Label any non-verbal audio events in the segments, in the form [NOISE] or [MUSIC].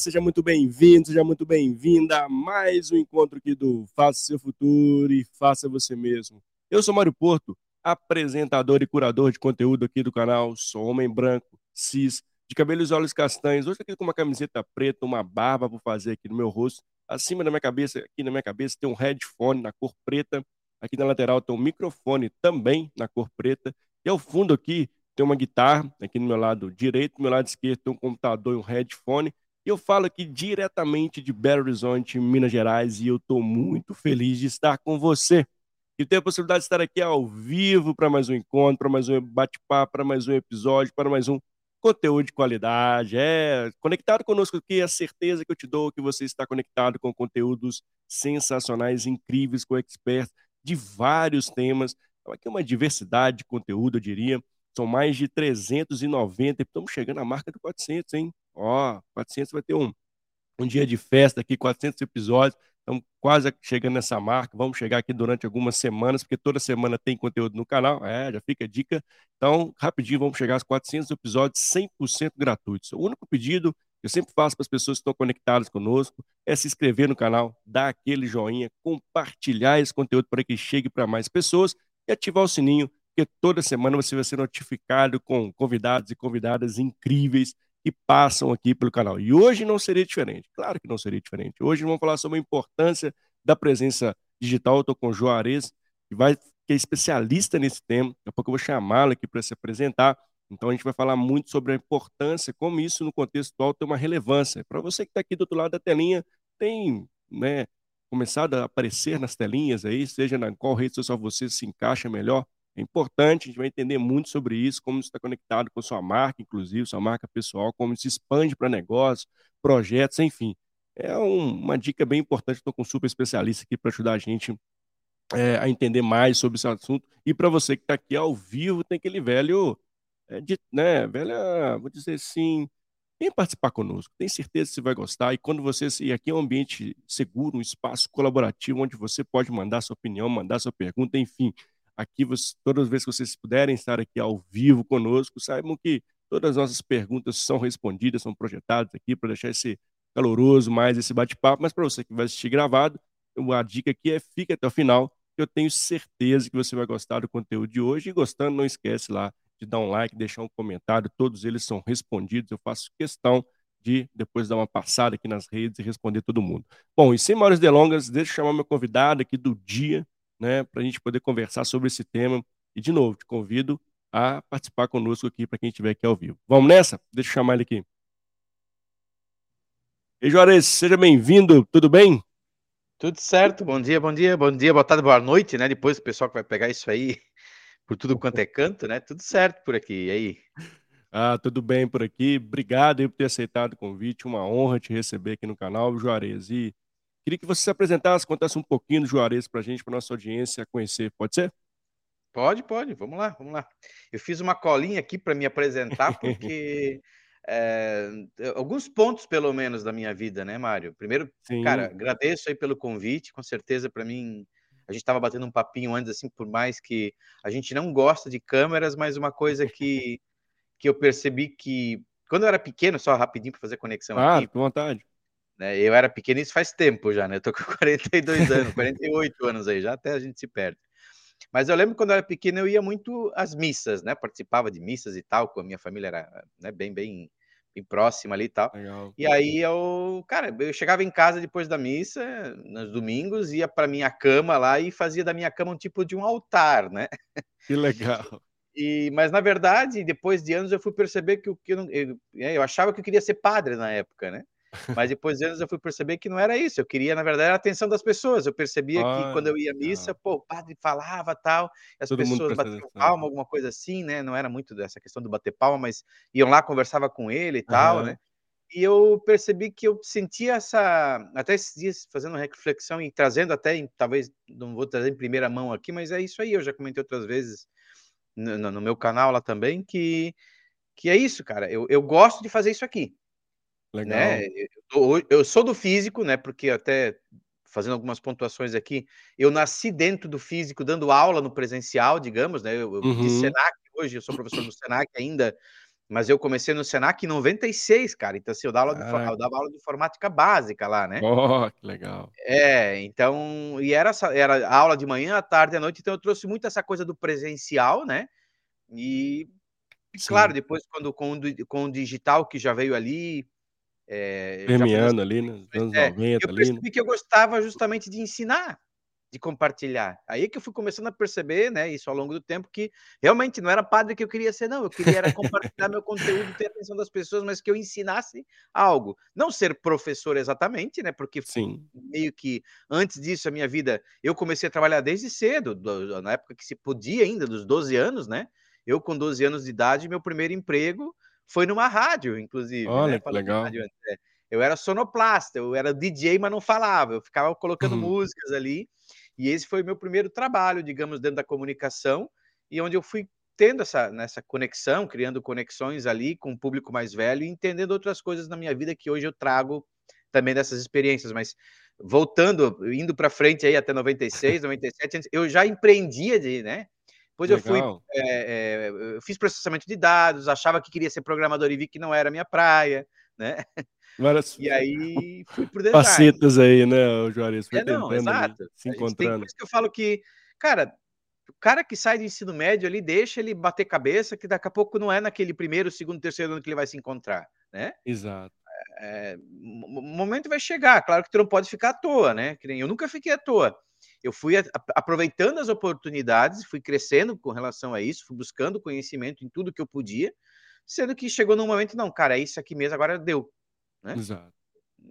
Seja muito bem-vindo, seja muito bem-vinda a mais um encontro aqui do Faça Seu Futuro e Faça Você Mesmo. Eu sou Mário Porto, apresentador e curador de conteúdo aqui do canal. Sou homem branco, cis, de cabelos e olhos castanhos. Hoje aqui com uma camiseta preta, uma barba por fazer aqui no meu rosto. Acima da minha cabeça, aqui na minha cabeça, tem um headphone na cor preta. Aqui na lateral tem um microfone também na cor preta. E ao fundo aqui tem uma guitarra aqui no meu lado direito, no meu lado esquerdo tem um computador e um headphone. Eu falo aqui diretamente de Belo Horizonte, Minas Gerais, e eu estou muito feliz de estar com você. E ter a possibilidade de estar aqui ao vivo para mais um encontro, para mais um bate-papo, para mais um episódio, para mais um conteúdo de qualidade. É, conectado conosco aqui, a certeza que eu te dou que você está conectado com conteúdos sensacionais, incríveis, com experts de vários temas. Então, aqui é uma diversidade de conteúdo, eu diria. São mais de 390, estamos chegando à marca de 400, hein? Ó, 400 vai ter um, um dia de festa aqui, 400 episódios. Estamos quase chegando nessa marca. Vamos chegar aqui durante algumas semanas, porque toda semana tem conteúdo no canal. É, já fica a dica. Então, rapidinho, vamos chegar aos 400 episódios 100% gratuitos. O único pedido que eu sempre faço para as pessoas que estão conectadas conosco é se inscrever no canal, dar aquele joinha, compartilhar esse conteúdo para que chegue para mais pessoas e ativar o sininho porque toda semana você vai ser notificado com convidados e convidadas incríveis que passam aqui pelo canal. E hoje não seria diferente, claro que não seria diferente. Hoje vamos falar sobre a importância da presença digital. Eu estou com o Juarez, que, vai, que é especialista nesse tema. Daqui a pouco eu vou chamá-lo aqui para se apresentar. Então a gente vai falar muito sobre a importância, como isso no contexto atual tem uma relevância. Para você que está aqui do outro lado da telinha, tem né, começado a aparecer nas telinhas aí, seja na qual rede social você se encaixa melhor, é importante, a gente vai entender muito sobre isso, como isso está conectado com sua marca, inclusive, sua marca pessoal, como isso se expande para negócios, projetos, enfim. É um, uma dica bem importante, estou com um super especialista aqui para ajudar a gente é, a entender mais sobre esse assunto. E para você que está aqui ao vivo, tem aquele velho, é, de, né, velha, vou dizer assim, vem participar conosco, tem certeza que você vai gostar. E quando você, e aqui é um ambiente seguro, um espaço colaborativo, onde você pode mandar sua opinião, mandar sua pergunta, enfim aqui, todas as vezes que vocês puderem estar aqui ao vivo conosco, saibam que todas as nossas perguntas são respondidas, são projetadas aqui para deixar esse caloroso mais esse bate-papo, mas para você que vai assistir gravado, a dica aqui é fique até o final, que eu tenho certeza que você vai gostar do conteúdo de hoje e gostando, não esquece lá de dar um like, deixar um comentário, todos eles são respondidos, eu faço questão de depois dar uma passada aqui nas redes e responder todo mundo. Bom, e sem maiores delongas, deixa eu chamar meu convidado aqui do dia, né, para a gente poder conversar sobre esse tema. E, de novo, te convido a participar conosco aqui, para quem estiver aqui ao vivo. Vamos nessa? Deixa eu chamar ele aqui. Ei, Juarez, seja bem-vindo, tudo bem? Tudo certo, bom dia, bom dia, bom dia, boa tarde, boa noite, né? Depois o pessoal que vai pegar isso aí [LAUGHS] por tudo quanto é canto, né? Tudo certo por aqui, e aí? Ah, tudo bem por aqui. Obrigado por ter aceitado o convite. Uma honra te receber aqui no canal, Juarez. E Queria que você se apresentasse, contasse um pouquinho do Juarez para a gente, para nossa audiência conhecer. Pode ser? Pode, pode. Vamos lá, vamos lá. Eu fiz uma colinha aqui para me apresentar, porque [LAUGHS] é, alguns pontos, pelo menos, da minha vida, né, Mário? Primeiro, Sim. cara, agradeço aí pelo convite. Com certeza, para mim, a gente estava batendo um papinho antes, assim, por mais que a gente não gosta de câmeras, mas uma coisa que, [LAUGHS] que eu percebi que quando eu era pequeno, só rapidinho para fazer conexão ah, aqui. com vontade. Né? Eu era pequeno, isso faz tempo já, né? Eu tô com [LAUGHS] 42 anos, 48 anos aí, já até a gente se perde. Mas eu lembro quando eu era pequeno, eu ia muito às missas, né? Participava de missas e tal, com a minha família era né, bem, bem, bem próxima ali e tal. Legal. E aí eu, cara, eu chegava em casa depois da missa, nos domingos, ia para minha cama lá e fazia da minha cama um tipo de um altar, né? Que legal. E, mas na verdade, depois de anos, eu fui perceber que o que eu, eu, é, eu achava que eu queria ser padre na época, né? Mas depois de anos eu fui perceber que não era isso. Eu queria, na verdade, a atenção das pessoas. Eu percebia ah, que quando eu ia à missa, pô, o padre falava tal, as Todo pessoas batiam palma, alguma coisa assim, né? Não era muito dessa questão do bater palma, mas iam lá, conversava com ele e tal, uhum. né? E eu percebi que eu sentia essa. Até esses dias, fazendo uma reflexão e trazendo até, em, talvez, não vou trazer em primeira mão aqui, mas é isso aí. Eu já comentei outras vezes no, no meu canal lá também, que, que é isso, cara. Eu, eu gosto de fazer isso aqui. Legal. Né? Eu, eu, sou do físico, né? Porque até fazendo algumas pontuações aqui, eu nasci dentro do físico, dando aula no presencial, digamos, né? Eu, eu uhum. de Senac hoje, eu sou professor do Senac ainda, Mas eu comecei no Senac em 96, cara. Então, assim, eu dava, aula de, eu dava aula de informática básica lá, né? Oh, que legal. É, então, e era, era aula de manhã, à tarde, à noite, então eu trouxe muito essa coisa do presencial, né? E, Sim. claro, depois, quando com, com o digital que já veio ali. É, Premiando ali, né? Anos é, 90, eu percebi ali, né? que eu gostava justamente de ensinar de compartilhar. Aí que eu fui começando a perceber, né, isso ao longo do tempo, que realmente não era padre que eu queria ser, não. Eu queria era compartilhar meu conteúdo, ter a atenção das pessoas, mas que eu ensinasse algo. Não ser professor exatamente, né, porque Sim. meio que antes disso, a minha vida, eu comecei a trabalhar desde cedo, do, na época que se podia ainda, dos 12 anos, né? Eu, com 12 anos de idade, meu primeiro emprego foi numa rádio, inclusive. Né, Olha, né? que legal. Rádio, é. Eu era sonoplasta, eu era DJ, mas não falava. Eu ficava colocando uhum. músicas ali. E esse foi o meu primeiro trabalho, digamos, dentro da comunicação, e onde eu fui tendo essa nessa conexão, criando conexões ali com o público mais velho e entendendo outras coisas na minha vida que hoje eu trago também dessas experiências, mas voltando, indo para frente aí até 96, 97, eu já empreendia de, né? Depois eu fui, é, é, eu fiz processamento de dados, achava que queria ser programador e vi que não era a minha praia, né? Várias... E aí fui por [LAUGHS] design. Facetas aí, né, Juarez? Foi é, não, exato. Ali, se encontrando. Tem, por isso que eu falo que, cara, o cara que sai do ensino médio ali, deixa ele bater cabeça, que daqui a pouco não é naquele primeiro, segundo, terceiro ano que ele vai se encontrar, né? Exato. É, o momento vai chegar, claro que tu não pode ficar à toa, né? Eu nunca fiquei à toa. Eu fui aproveitando as oportunidades, fui crescendo com relação a isso, fui buscando conhecimento em tudo que eu podia, sendo que chegou num momento, não, cara, é isso aqui mesmo, agora deu. Né? Exato.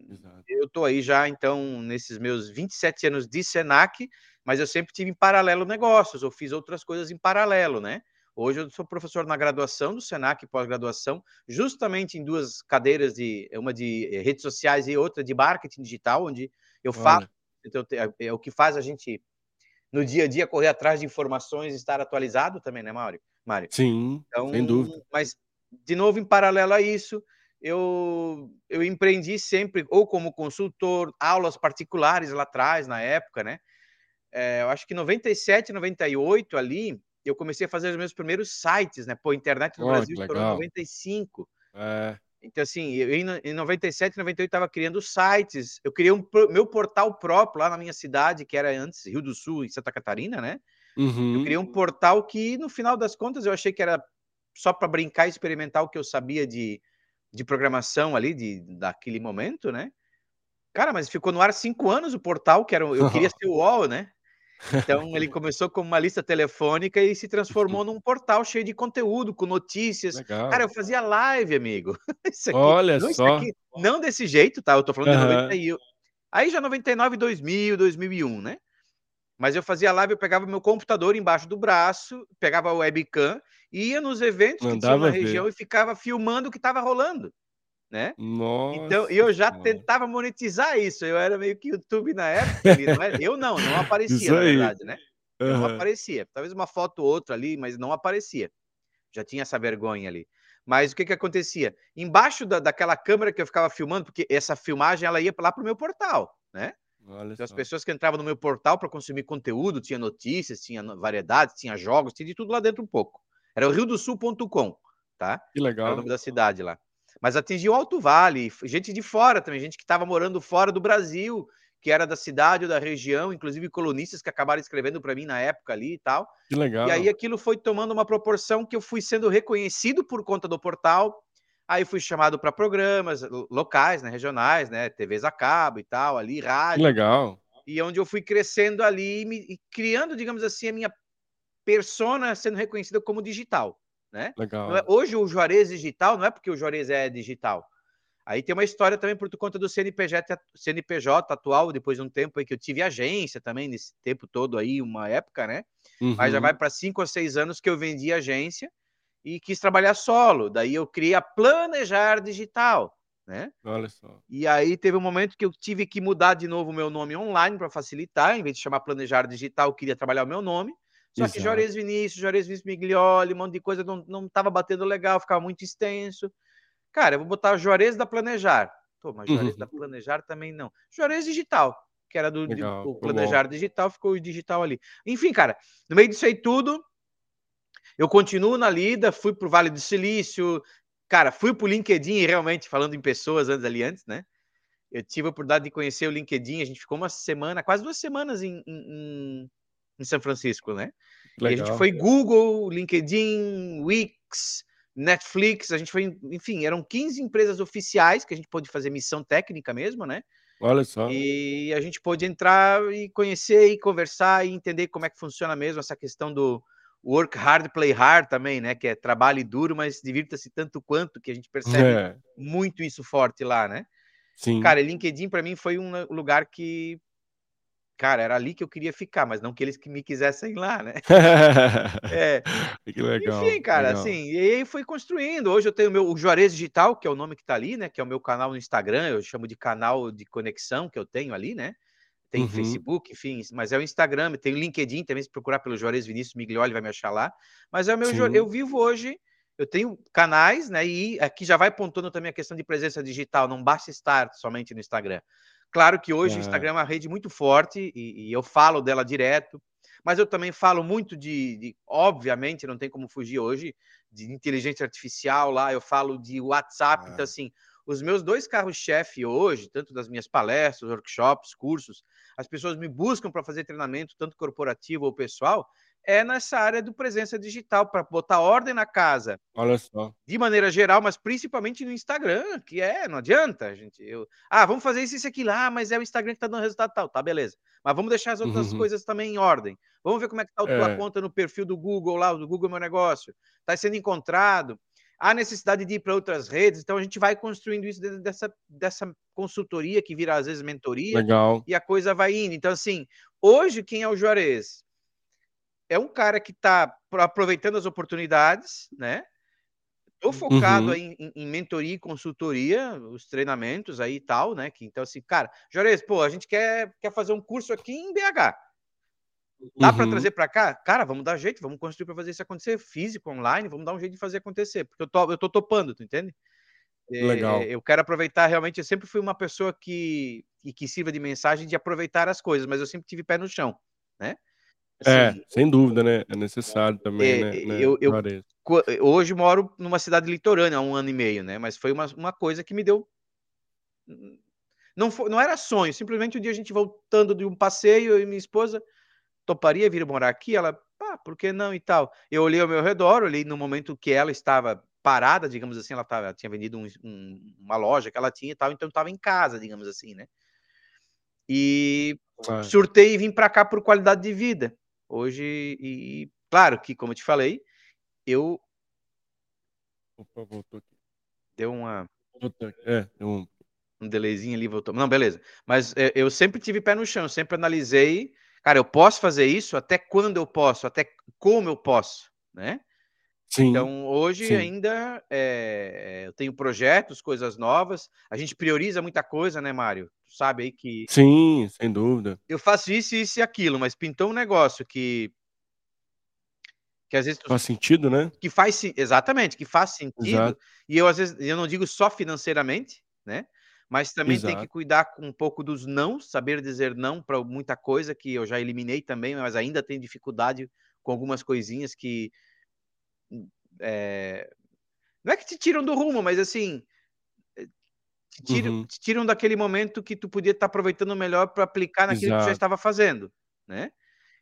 Exato. Eu estou aí já, então, nesses meus 27 anos de Senac, mas eu sempre tive em paralelo negócios, eu fiz outras coisas em paralelo, né? Hoje eu sou professor na graduação do Senac, pós-graduação, justamente em duas cadeiras de uma de redes sociais e outra de marketing digital, onde eu falo, então, é, é o que faz a gente no dia a dia correr atrás de informações, estar atualizado também, né, Mário? Mário. Sim, então, sem dúvida. Mas de novo em paralelo a isso, eu, eu empreendi sempre, ou como consultor, aulas particulares lá atrás, na época, né? É, eu acho que 97, 98 ali, eu comecei a fazer os meus primeiros sites, né? Pô, internet no oh, Brasil estourou em 95. É. Então, assim, eu, em 97, 98 estava criando sites. Eu criei um meu portal próprio lá na minha cidade, que era antes Rio do Sul, em Santa Catarina, né? Uhum. Eu criei um portal que, no final das contas, eu achei que era só para brincar e experimentar o que eu sabia de, de programação ali de, daquele momento, né? Cara, mas ficou no ar cinco anos o portal, que era eu queria [LAUGHS] ser o UOL, né? Então ele [LAUGHS] começou como uma lista telefônica e se transformou num portal cheio de conteúdo, com notícias. Legal. Cara, eu fazia live, amigo. [LAUGHS] Aqui, Olha não, só. Aqui, não desse jeito, tá? Eu tô falando uhum. de 90 Aí já 99, 2000, 2001, né? Mas eu fazia live, eu pegava meu computador embaixo do braço, pegava o webcam ia nos eventos Mandava que tinha na região ver. e ficava filmando o que estava rolando, né? Nossa. Então, eu já tentava monetizar isso. Eu era meio que YouTube na época. Não era, eu não, não [LAUGHS] aparecia, na verdade, né? Uhum. Não aparecia. Talvez uma foto ou outra ali, mas não aparecia. Já tinha essa vergonha ali. Mas o que que acontecia? Embaixo da, daquela câmera que eu ficava filmando, porque essa filmagem ela ia lá para o meu portal, né? Olha então, as pessoas que entravam no meu portal para consumir conteúdo, tinha notícias, tinha variedades, tinha jogos, tinha de tudo lá dentro um pouco. Era o riodosul.com, tá? Que legal. Era o nome da cidade lá. Mas atingiu Alto Vale, gente de fora também, gente que estava morando fora do Brasil, que era da cidade ou da região, inclusive colonistas que acabaram escrevendo para mim na época ali e tal. Que legal. E aí aquilo foi tomando uma proporção que eu fui sendo reconhecido por conta do portal. Aí fui chamado para programas locais, né, regionais, né, TVs a cabo e tal, ali, rádio. Que legal. E onde eu fui crescendo ali e criando, digamos assim, a minha persona sendo reconhecida como digital, né? Legal. É, hoje o Juarez digital não é porque o Juarez é digital. Aí tem uma história também por conta do CNPJ, CNPJ atual, depois de um tempo aí que eu tive agência também, nesse tempo todo aí, uma época, né? Uhum. Mas já vai para cinco ou seis anos que eu vendi agência e quis trabalhar solo. Daí eu criei a Planejar Digital, né? Olha só. E aí teve um momento que eu tive que mudar de novo o meu nome online para facilitar, em vez de chamar Planejar Digital, eu queria trabalhar o meu nome. Só Exato. que Juarez Vinícius, Juarez Vinícius Miglioli, um monte de coisa não, não tava batendo legal, ficava muito extenso. Cara, eu vou botar Juarez da Planejar. Pô, mas Juarez uhum. da Planejar também não. Juarez Digital, que era do, legal, do Planejar bom. Digital, ficou o digital ali. Enfim, cara, no meio disso aí tudo, eu continuo na lida, fui pro Vale do Silício, cara, fui pro LinkedIn realmente, falando em pessoas antes ali antes, né? Eu tive a oportunidade de conhecer o LinkedIn, a gente ficou uma semana, quase duas semanas em, em, em São Francisco, né? Legal. E a gente foi Google, LinkedIn, Wix, Netflix, a gente foi, enfim, eram 15 empresas oficiais que a gente pôde fazer missão técnica mesmo, né? Olha só. E a gente pôde entrar e conhecer e conversar e entender como é que funciona mesmo essa questão do work hard, play hard também, né? Que é trabalho duro, mas divirta-se tanto quanto, que a gente percebe é. muito isso forte lá, né? Sim. Cara, LinkedIn para mim foi um lugar que cara, era ali que eu queria ficar, mas não que eles que me quisessem lá, né? [LAUGHS] é. Que legal. Enfim, cara, legal. assim, e aí fui construindo. Hoje eu tenho meu, o Juarez Digital, que é o nome que tá ali, né? Que é o meu canal no Instagram, eu chamo de canal de conexão que eu tenho ali, né? Tem uhum. Facebook, enfim, mas é o Instagram, tem o LinkedIn também, se procurar pelo Juarez Vinícius Miglioli vai me achar lá. Mas é o meu, Sim. eu vivo hoje, eu tenho canais, né? E aqui já vai pontuando também a questão de presença digital, não basta estar somente no Instagram. Claro que hoje é. o Instagram é uma rede muito forte e, e, eu falo dela direto, mas eu também falo muito de, de, obviamente, não tem como fugir hoje, de inteligência artificial lá, eu falo de WhatsApp, então, é. então assim, os meus dois carros-chefe hoje, tanto das minhas palestras, workshops, cursos, as pessoas me buscam para fazer treinamento, tanto corporativo ou pessoal, é nessa área do presença digital, para botar ordem na casa. Olha só. De maneira geral, mas principalmente no Instagram, que é, não adianta, gente. Eu, ah, vamos fazer isso, isso aqui lá, mas é o Instagram que está dando resultado tal. Tá, beleza. Mas vamos deixar as outras uhum. coisas também em ordem. Vamos ver como é que está a tua é. conta no perfil do Google lá, do Google Meu Negócio. Está sendo encontrado. Há necessidade de ir para outras redes, então a gente vai construindo isso dessa, dessa consultoria que vira às vezes mentoria. Legal. E a coisa vai indo. Então, assim, hoje quem é o Juarez? É um cara que está aproveitando as oportunidades, né? Estou focado uhum. em, em, mentoria e consultoria, os treinamentos aí e tal, né? Que, então, assim, cara, Jorez, pô, a gente quer, quer fazer um curso aqui em BH. Dá uhum. para trazer para cá? Cara, vamos dar jeito, vamos construir para fazer isso acontecer, físico, online, vamos dar um jeito de fazer acontecer, porque eu tô, eu tô topando, tu entende? Legal. É, eu quero aproveitar, realmente, eu sempre fui uma pessoa que, que, que sirva de mensagem de aproveitar as coisas, mas eu sempre tive pé no chão, né? É, assim, é, sem dúvida, né? É necessário também, é, né? Eu, eu, hoje moro numa cidade litorânea há um ano e meio, né? Mas foi uma, uma coisa que me deu. Não, foi, não era sonho, simplesmente um dia a gente voltando de um passeio, e minha esposa toparia vir morar aqui. Ela, ah, por que não e tal? Eu olhei ao meu redor, olhei no momento que ela estava parada, digamos assim, ela, tava, ela tinha vendido um, um, uma loja que ela tinha e tal, então estava em casa, digamos assim, né? E ah. surtei e vim para cá por qualidade de vida. Hoje, e claro que, como eu te falei, eu. Opa, voltou aqui. Deu uma. É, deu um. Um delayzinho ali, voltou. Não, beleza. Mas é, eu sempre tive pé no chão, sempre analisei. Cara, eu posso fazer isso? Até quando eu posso? Até como eu posso? Né? Sim, então, hoje sim. ainda é, eu tenho projetos, coisas novas. A gente prioriza muita coisa, né, Mário? Tu sabe aí que. Sim, sem dúvida. Eu faço isso, isso e aquilo, mas pintou um negócio que. Que às vezes. Tu... Faz sentido, né? Que faz. Exatamente, que faz sentido. Exato. E eu, às vezes, eu não digo só financeiramente, né? Mas também Exato. tem que cuidar com um pouco dos não, saber dizer não para muita coisa que eu já eliminei também, mas ainda tenho dificuldade com algumas coisinhas que é, não é que te tiram do rumo, mas assim. Eh, te tiram, uhum. te tiram daquele momento que tu podia estar aproveitando melhor para aplicar naquilo Exato. que tu já estava fazendo, né?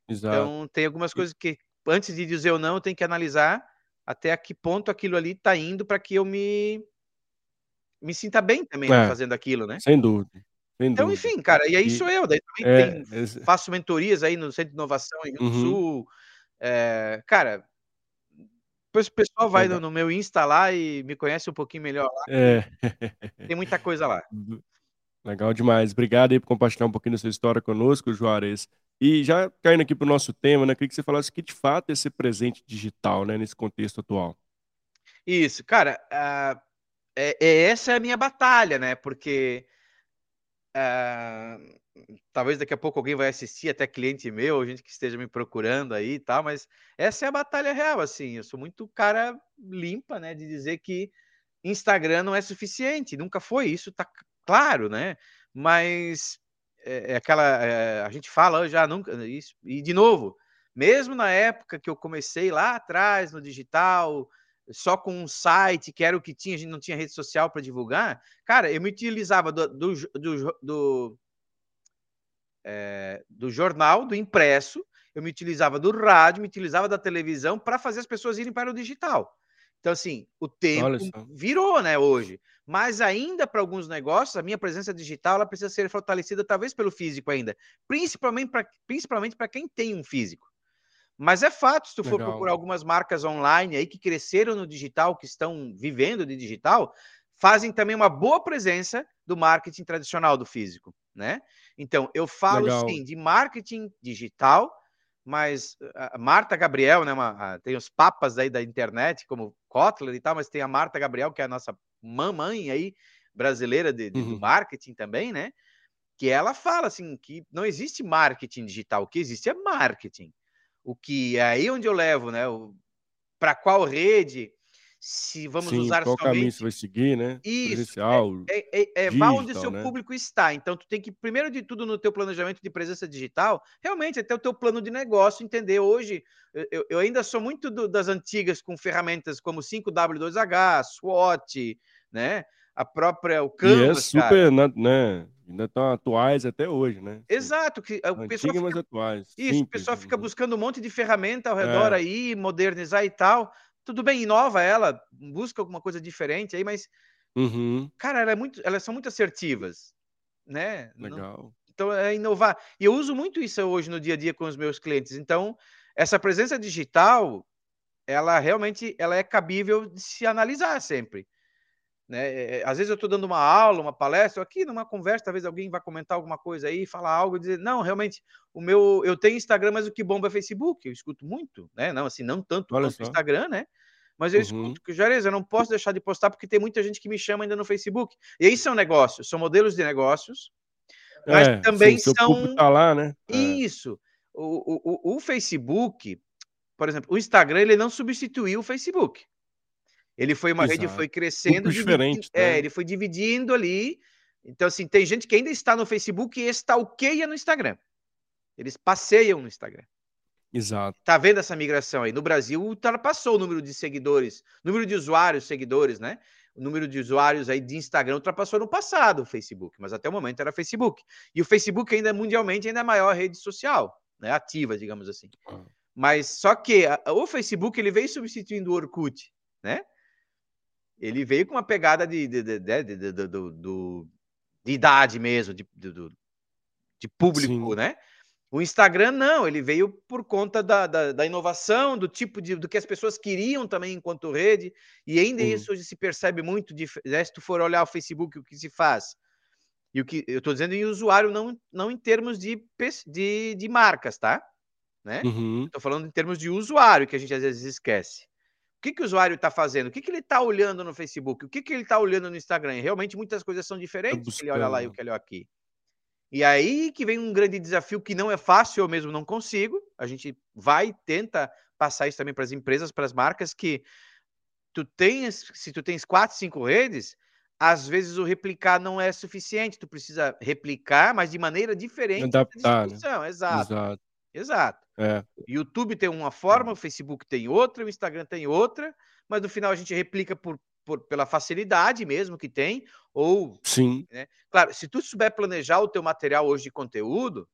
Exato. Então, tem algumas coisas que, antes de dizer ou não, eu tenho que analisar até a que ponto aquilo ali está indo para que eu me, me sinta bem também é, fazendo aquilo, né? Sem dúvida. Sem então, dúvida. enfim, cara, e aí sou eu. Daí também é, tem, faço mentorias aí no Centro de Inovação em Rio uhum. Sul. É, cara, depois o pessoal vai no, no, meu Insta lá e me conhece um pouquinho melhor lá. É. Tem muita coisa lá. [LAUGHS] Legal demais. Obrigado aí por compartilhar um pouquinho da sua história conosco, Juarez. E já caindo aqui para o nosso tema, né? Queria que você falasse que de fato é esse presente digital, né? Nesse contexto atual. Isso, cara. Uh, é, é, essa é a minha batalha, né? Porque uh, talvez daqui a pouco alguém vai assistir, até cliente meu, gente que esteja me procurando aí e tal, mas essa é a batalha real, assim, eu sou muito cara limpa, né, de dizer que Instagram não é suficiente, nunca foi, isso tá claro, né, mas é, é aquela, é, a gente fala já nunca, isso, e de novo, mesmo na época que eu comecei lá atrás no digital, só com um site, que era o que tinha, a gente não tinha rede social para divulgar. Cara, eu me utilizava do, do, do, do, é, do jornal, do impresso, eu me utilizava do rádio, me utilizava da televisão para fazer as pessoas irem para o digital. Então, assim, o tempo virou, né, hoje. Mas ainda para alguns negócios, a minha presença digital ela precisa ser fortalecida, talvez pelo físico ainda. Principalmente para principalmente quem tem um físico. Mas é fato, se tu Legal. for procurar algumas marcas online aí que cresceram no digital, que estão vivendo de digital, fazem também uma boa presença do marketing tradicional do físico, né? Então, eu falo Legal. sim de marketing digital, mas a Marta Gabriel, né, uma, tem os papas aí da internet, como Kotler e tal, mas tem a Marta Gabriel, que é a nossa mamãe aí, brasileira de, de uhum. do marketing também, né? Que ela fala assim que não existe marketing digital, o que existe é marketing o que é aí onde eu levo, né? Para qual rede, se vamos Sim, usar qual somente... caminho você vai seguir, né? Isso, é, é, é, é digital, onde o seu né? público está. Então, tu tem que, primeiro de tudo, no teu planejamento de presença digital, realmente até o teu plano de negócio, entender. Hoje, eu, eu ainda sou muito do, das antigas com ferramentas como 5W2H, SWOT, né? A própria, o Canvas, e é super, cara. né? Ainda estão atuais até hoje, né? Exato, que o pessoal fica, mas atuais. Isso, simples, o pessoal fica buscando um monte de ferramenta ao redor é. aí, modernizar e tal. Tudo bem, inova ela, busca alguma coisa diferente aí, mas uhum. cara, ela é muito, elas são muito assertivas, né? Legal. Não, então é inovar. E eu uso muito isso hoje no dia a dia com os meus clientes. Então, essa presença digital, ela realmente ela é cabível de se analisar sempre. Né? É, é, às vezes eu estou dando uma aula, uma palestra, aqui numa conversa, talvez alguém vá comentar alguma coisa aí, falar algo, dizer, não, realmente, o meu, eu tenho Instagram, mas o que bomba é Facebook, eu escuto muito, né? Não, assim, não tanto Olha quanto o Instagram, né? Mas eu uhum. escuto que, Jarez, eu não posso deixar de postar porque tem muita gente que me chama ainda no Facebook. E isso é um negócio, são modelos de negócios, mas é, também sim, são. Tá lá, né? É. Isso. O, o, o, o Facebook, por exemplo, o Instagram, ele não substituiu o Facebook. Ele foi uma Exato. rede, foi crescendo. diferente. É, né? ele foi dividindo ali. Então, assim, tem gente que ainda está no Facebook e stalkeia no Instagram. Eles passeiam no Instagram. Exato. Tá vendo essa migração aí? No Brasil, ultrapassou o número de seguidores, número de usuários, seguidores, né? O número de usuários aí de Instagram ultrapassou no passado o Facebook, mas até o momento era Facebook. E o Facebook ainda mundialmente ainda é a maior rede social, né? Ativa, digamos assim. Ah. Mas só que a, o Facebook ele veio substituindo o Orkut, né? Ele veio com uma pegada de, de, de, de, de, de, de, de idade mesmo, de, público, Sim. né? O Instagram não, ele veio por conta da, da, da, inovação, do tipo de do que as pessoas queriam também enquanto rede, e ainda uhum. isso hoje se percebe muito, de, né, se tu for olhar o Facebook, o que se faz. E o que eu estou dizendo em usuário, não, não em termos de, de, de marcas, tá? Né? Uhum. Estou falando em termos de usuário, que a gente às vezes esquece. O que, que o usuário está fazendo? O que, que ele está olhando no Facebook? O que, que ele está olhando no Instagram? Realmente muitas coisas são diferentes que ele olha lá e o que ele olha aqui. E aí que vem um grande desafio que não é fácil, eu mesmo não consigo. A gente vai tenta passar isso também para as empresas, para as marcas, que tu tens, se tu tens quatro, cinco redes, às vezes o replicar não é suficiente. Tu precisa replicar, mas de maneira diferente. Adaptar, né? Exato. Exato. Exato. É. YouTube tem uma forma, o Facebook tem outra, o Instagram tem outra, mas no final a gente replica por, por pela facilidade mesmo que tem, ou... Sim. Né? Claro, se tu souber planejar o teu material hoje de conteúdo,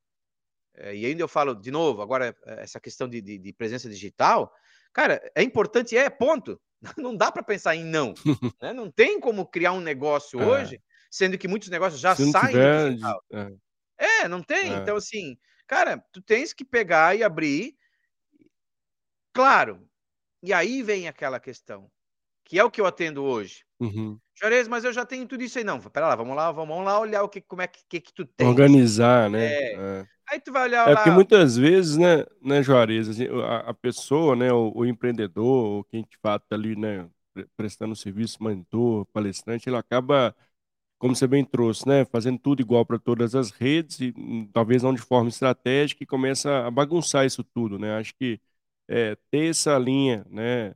é, e ainda eu falo de novo, agora é, essa questão de, de, de presença digital, cara, é importante, é, ponto. [LAUGHS] Não dá para pensar em não. [LAUGHS] né? Não tem como criar um negócio é. hoje, sendo que muitos negócios já saem tiver, digital. É. é. não tem. É. Então, assim, Cara, tu tens que pegar e abrir. Claro. E aí vem aquela questão, que é o que eu atendo hoje. Uhum. Juarez, mas eu já tenho tudo isso aí. Não, pera lá, vamos lá, vamos lá olhar o que, como é que, que, que tu tem. Organizar, né? É. É. Aí tu vai olhar é lá. porque muitas vezes, né, né Juarez, assim, a, a, pessoa, né, o, o empreendedor, quem de fato tá ali, né, prestando serviço, mentor, palestrante, ele acaba como você bem trouxe, né, fazendo tudo igual para todas as redes e hum, talvez não de forma estratégica e começa a bagunçar isso tudo, né? Acho que é, ter essa linha, né,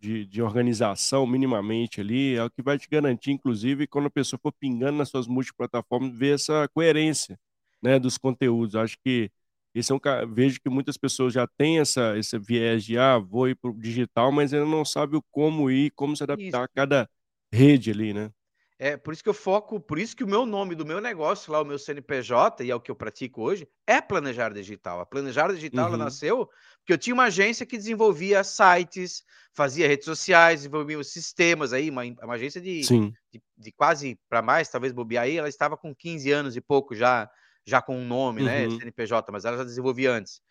de, de organização minimamente ali é o que vai te garantir, inclusive, quando a pessoa for pingando nas suas multiplataformas, ver essa coerência, né, dos conteúdos. Acho que esse é um vejo que muitas pessoas já têm essa esse viés de ah, vou ir para o digital, mas ainda não sabe o como ir, como se adaptar isso. a cada rede ali, né? É por isso que eu foco, por isso que o meu nome do meu negócio lá, o meu CNPJ, e é o que eu pratico hoje, é Planejar Digital. A Planejar Digital uhum. ela nasceu porque eu tinha uma agência que desenvolvia sites, fazia redes sociais, desenvolvia os sistemas aí, uma, uma agência de, de, de, quase para mais, talvez bobear aí, ela estava com 15 anos e pouco já, já com um nome, né, uhum. né, CNPJ, mas ela já desenvolvia antes.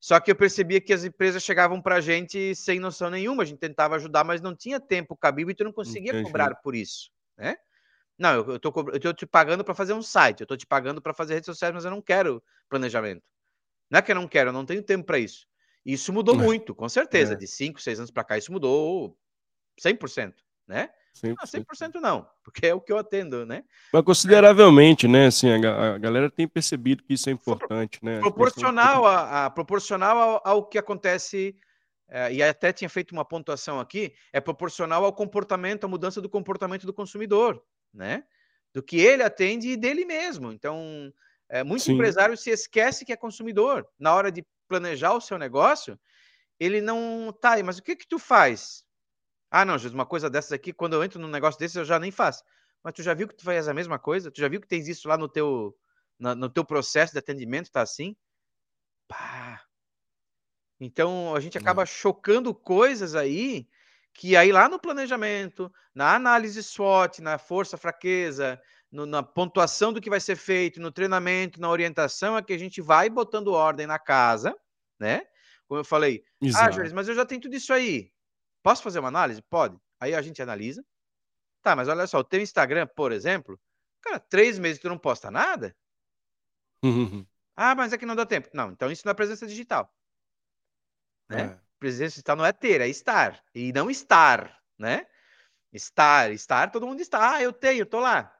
Só que eu percebia que as empresas chegavam para a gente sem noção nenhuma, a gente tentava ajudar, mas não tinha tempo cabível e tu não conseguia Entendi. cobrar por isso né? Não, eu, eu, tô, eu tô te pagando para fazer um site, eu tô te pagando para fazer redes sociais, mas eu não quero planejamento. Não é que eu não quero, eu não tenho tempo para isso. Isso mudou é. muito, com certeza. É. De 5, 6 anos para cá, isso mudou 100%, né? 100%. Não, 100% não, porque é o que eu atendo, né? Mas consideravelmente, né? Assim, a, a galera tem percebido que isso é importante, né? Proporcional, a, a proporcional ao, ao, que acontece é, e até tinha feito uma pontuação aqui, é proporcional ao comportamento, à mudança do comportamento do consumidor, né? Do que ele atende e dele mesmo. Então, é, muito Sim. empresário se esquece que é consumidor. Na hora de planejar o seu negócio, ele não tá, mas o que que tu faz? Ah, não, Jesus, uma coisa dessas aqui, quando eu entro num negócio desses, eu já nem faço. Mas tu já viu que tu faz a mesma coisa? Tu já viu que tens isso lá no teu, na, no teu processo de atendimento, tá assim? Pá, então a gente acaba chocando coisas aí que aí lá no planejamento, na análise SWOT, na força, fraqueza, no, na pontuação do que vai ser feito, no treinamento, na orientação, é que a gente vai botando ordem na casa, né? Como eu falei, ah, Exato. ah, Jorge, mas eu já tenho tudo isso aí. Posso fazer uma análise? Pode. Aí a gente analisa. Tá, mas olha só, o teu Instagram, por exemplo, cara, três meses que tu não posta nada. [LAUGHS] ah, mas é que não dá tempo. Não, então isso é presença digital né? É. Digital não é ter, é estar. E não estar, né? Estar, estar, todo mundo está. Ah, eu tenho, tô lá.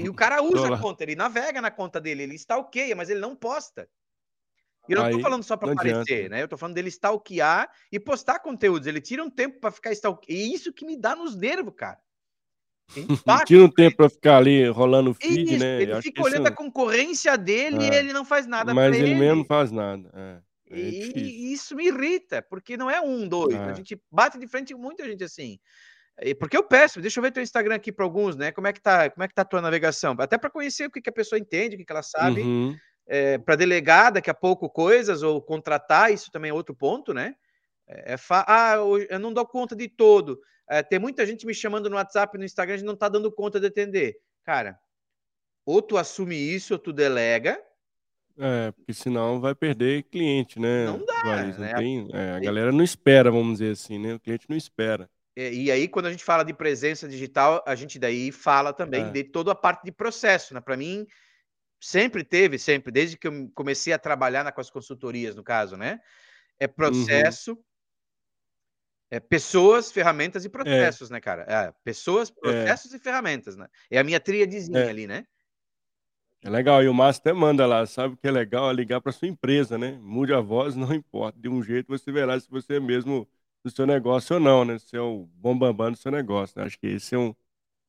e o [LAUGHS] cara usa a conta, ele navega na conta dele, ele stalkeia, mas ele não posta. E eu não tô falando só para aparecer, né? Eu tô falando dele stalkear e postar conteúdos. Ele tira um tempo para ficar stalkeando. E isso que me dá nos nervos, cara. [LAUGHS] Tira um tempo para ficar ali rolando o feed, isso, né? Ele fica olhando isso... a concorrência dele é. e ele não faz nada Mas ele, ele mesmo não faz nada. É. É e isso me irrita, porque não é um, dois. A gente bate de frente com muita gente assim. Porque eu peço, deixa eu ver teu Instagram aqui para alguns, né? Como é que tá, como é que tá a tua navegação? Até para conhecer o que, que a pessoa entende, o que, que ela sabe. Uhum. É, para delegar daqui a pouco coisas ou contratar, isso também é outro ponto, né? É, é fa... Ah, eu não dou conta de todo. É, tem muita gente me chamando no WhatsApp, no Instagram, a gente não tá dando conta de atender. Cara, ou tu assume isso, ou tu delega, é, porque senão vai perder cliente, né? Não dá, Não né? tem, é, a galera não espera, vamos dizer assim, né? O cliente não espera. É, e aí, quando a gente fala de presença digital, a gente daí fala também é. de toda a parte de processo, né? Para mim, sempre teve, sempre, desde que eu comecei a trabalhar na, com as consultorias, no caso, né? É processo, uhum. é pessoas, ferramentas e é. processos, é. né, cara? É, pessoas, processos e ferramentas, né? É a minha tríadezinha ali, né? É legal, e o Márcio até manda lá, sabe o que é legal? É ligar para sua empresa, né? Mude a voz, [LAUGHS] não importa. De um jeito você verá se você é mesmo do seu negócio ou não, né? Se é o bom bambam do seu negócio, né? Acho que esse é um,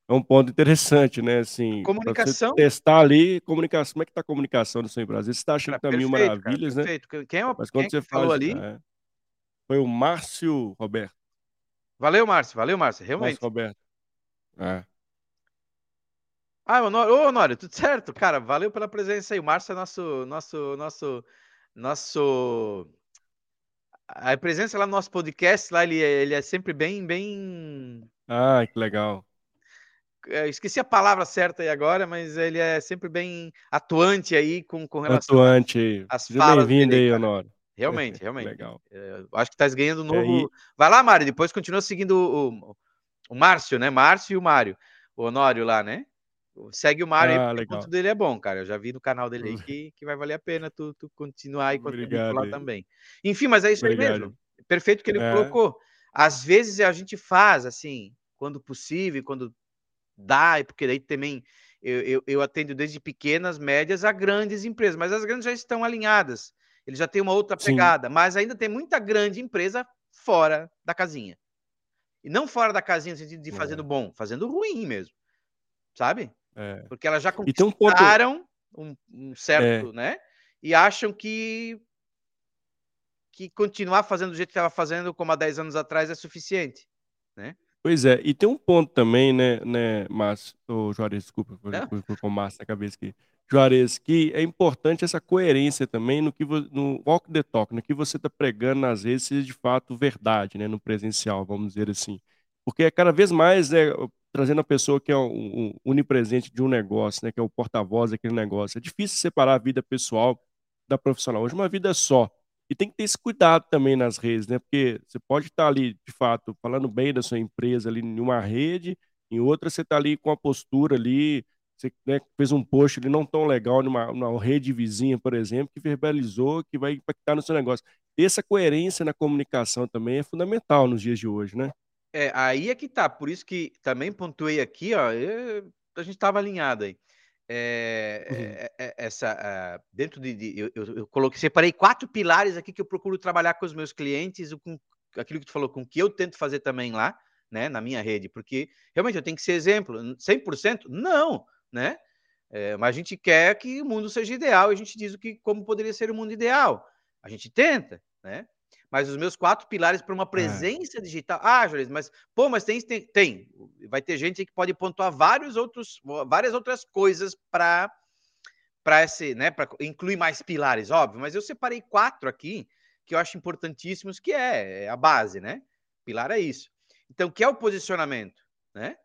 é um ponto interessante, né? Assim, comunicação. testar ali, comunicação. Como é que tá a comunicação do seu empresa? Você está achando cara, que tá mil maravilhas, cara, perfeito. né? Quem é o, Mas quando quem você falou faz, ali? É, foi o Márcio Roberto. Valeu, Márcio. Valeu, Márcio. Realmente. Márcio Roberto. É. Ah, Honório, ô Honório, tudo certo? Cara, valeu pela presença aí. O Márcio é nosso, nosso, nosso, nosso. A presença lá no nosso podcast, lá, ele, ele é sempre bem, bem. Ah, que legal. Eu é, esqueci a palavra certa aí agora, mas ele é sempre bem atuante aí com, com relação atuante. às falas Bem-vindo aí, Honório. Realmente, [LAUGHS] realmente. Legal. É, acho que tá ganhando novo. É, Vai lá, Mário, depois continua seguindo o, o Márcio, né? Márcio e o Mário. O Honório lá, né? Segue o Mário ah, aí, o ponto dele é bom, cara. Eu já vi no canal dele aí hum. que, que vai valer a pena tu, tu continuar aí contribuindo lá também. Enfim, mas é isso Obrigado. aí mesmo. Perfeito que ele é. colocou. Às vezes a gente faz assim, quando possível, quando dá, porque daí também eu, eu, eu, atendo desde pequenas, médias a grandes empresas, mas as grandes já estão alinhadas. Ele já tem uma outra pegada, Sim. mas ainda tem muita grande empresa fora da casinha. E não fora da casinha no sentido de fazendo é. bom, fazendo ruim mesmo. Sabe? É. Porque elas já conquistaram um, ponto... um, um, certo, é. né? e acham que que continuar fazendo do jeito que estava fazendo como há 10 anos atrás é suficiente, né? Pois é, e tem um ponto também, né, né Márcio, ô Juarez, desculpa, fui com Márcio na cabeça aqui. Juarez, que é importante essa coerência também no que no walk the talk, no que você está pregando nas redes, seja de fato verdade, né, no presencial, vamos dizer assim. Porque é cada vez mais né, trazendo a pessoa que é um, um unipresente de um negócio, né, que é o porta-voz daquele negócio. É difícil separar a vida pessoal da profissional. Hoje uma vida só. E tem que ter esse cuidado também nas redes, né? Porque você pode estar ali, de fato, falando bem da sua empresa ali em uma rede, em outra você está ali com a postura ali, você né, fez um post ali não tão legal numa, numa rede vizinha, por exemplo, que verbalizou, que vai impactar no seu negócio. Essa coerência na comunicação também é fundamental nos dias de hoje, né? É, aí é que tá. Por isso que também pontuei aqui, ó, eu, a gente estava alinhado aí. É, uhum. é, é, essa, uh, dentro de, de eu, eu, eu, coloquei, separei quatro pilares aqui que eu procuro trabalhar com os meus clientes, com aquilo que tu falou, com o que eu tento fazer também lá, né, na minha rede, porque realmente eu tenho que ser exemplo, 100%? Não, né? É, mas a gente quer que o mundo seja ideal, e a gente diz o que como poderia ser o mundo ideal. A gente tenta, né? Mas os meus quatro pilares para uma é. presença é. digital. Ah, Juarez, mas pô, mas tem, tem, tem. Vai ter gente que pode pontuar vários outros, várias outras coisas para para esse, né, para incluir mais pilares, óbvio, mas eu separei quatro aqui que eu acho importantíssimos, que é, é a base, né? Pilar é isso. Então, que é o posicionamento, né?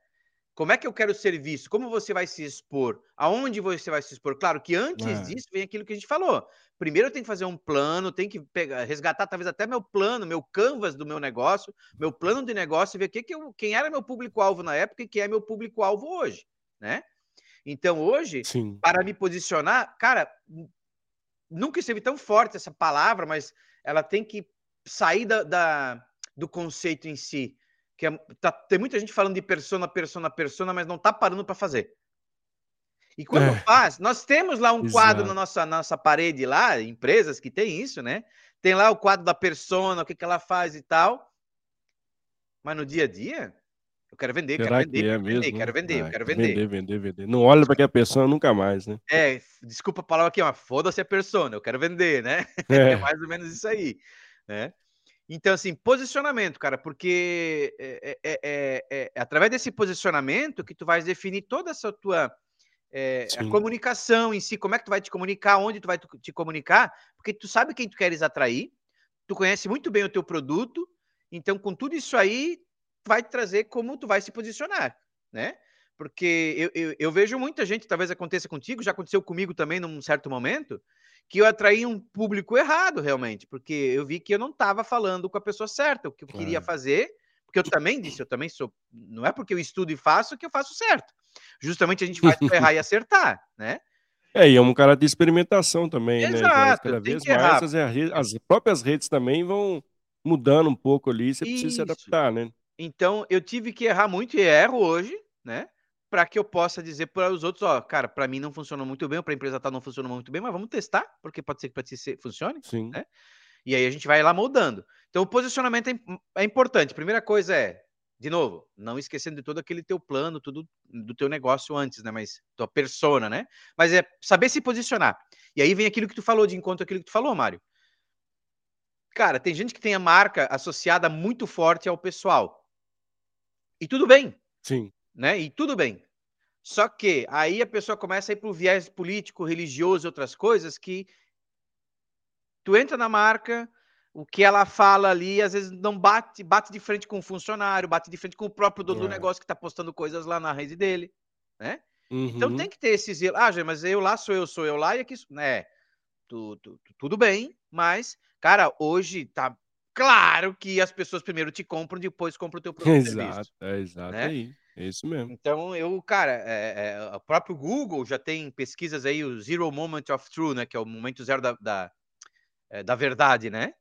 Como é que eu quero ser visto? Como você vai se expor? Aonde você vai se expor? Claro que antes é. disso vem aquilo que a gente falou. Primeiro eu tenho que fazer um plano, tenho que pegar, resgatar talvez até meu plano, meu canvas do meu negócio, meu plano de negócio e ver que que eu, quem era meu público-alvo na época e quem é meu público-alvo hoje, né? Então hoje, Sim. para me posicionar, cara, nunca esteve tão forte essa palavra, mas ela tem que sair da, da do conceito em si que é, tá, tem muita gente falando de persona, persona, persona, mas não tá parando para fazer. E quando é. faz, nós temos lá um Exato. quadro na nossa, nossa parede lá, empresas que tem isso, né? Tem lá o quadro da persona, o que, que ela faz e tal. Mas no dia a dia, eu quero vender, Será quero vender, que é quero, mesmo? vender quero vender, ah, quero vender. Vender, vender, vender. Não olha para que a persona nunca mais, né? É, desculpa a palavra aqui, mas foda-se a persona, eu quero vender, né? É. [LAUGHS] é mais ou menos isso aí, né? Então, assim, posicionamento, cara, porque é, é, é, é, através desse posicionamento que tu vais definir toda essa tua a comunicação em si, como é que tu vai te comunicar, onde tu vai te comunicar, porque tu sabe quem tu queres atrair, tu conhece muito bem o teu produto, então com tudo isso aí, vai te trazer como tu vai se posicionar, né? Porque eu, eu, eu vejo muita gente, talvez aconteça contigo, já aconteceu comigo também num certo momento, que eu atraí um público errado, realmente, porque eu vi que eu não estava falando com a pessoa certa, o que eu claro. queria fazer, porque eu também disse, eu também sou, não é porque eu estudo e faço que eu faço certo. Justamente a gente faz para [LAUGHS] errar e acertar, né? É, e é um cara de experimentação também, Exato, né? Cada vez mais as, as, próprias redes também vão mudando um pouco ali, você Isso. precisa se adaptar, né? Então, eu tive que errar muito e erro hoje, né? Para que eu possa dizer para os outros, ó, cara, para mim não funcionou muito bem, para a empresa tal não funcionou muito bem, mas vamos testar, porque pode ser que para ti funcione, Sim. né? E aí a gente vai lá moldando. Então o posicionamento é, é importante. Primeira coisa é, de novo, não esquecendo de todo aquele teu plano, tudo do teu negócio antes, né? Mas tua persona, né? Mas é saber se posicionar. E aí vem aquilo que tu falou de encontro aquilo que tu falou, Mário. Cara, tem gente que tem a marca associada muito forte ao pessoal. E tudo bem. Sim né? E tudo bem. Só que aí a pessoa começa a ir para o viés político, religioso e outras coisas que tu entra na marca, o que ela fala ali, às vezes não bate, bate de frente com o funcionário, bate de frente com o próprio dono é. do negócio que está postando coisas lá na rede dele, né? Então uhum. Então tem que ter esse zelo. Ah, mas eu lá sou eu, sou eu lá e aqui, né? Tu, tu, tu, tudo bem, mas, cara, hoje tá claro que as pessoas primeiro te compram, depois compram o teu produto. Exato, é exato né? aí. É isso mesmo. Então, eu, cara, é, é, o próprio Google já tem pesquisas aí, o Zero Moment of Truth, né? Que é o momento zero da, da, é, da verdade, né?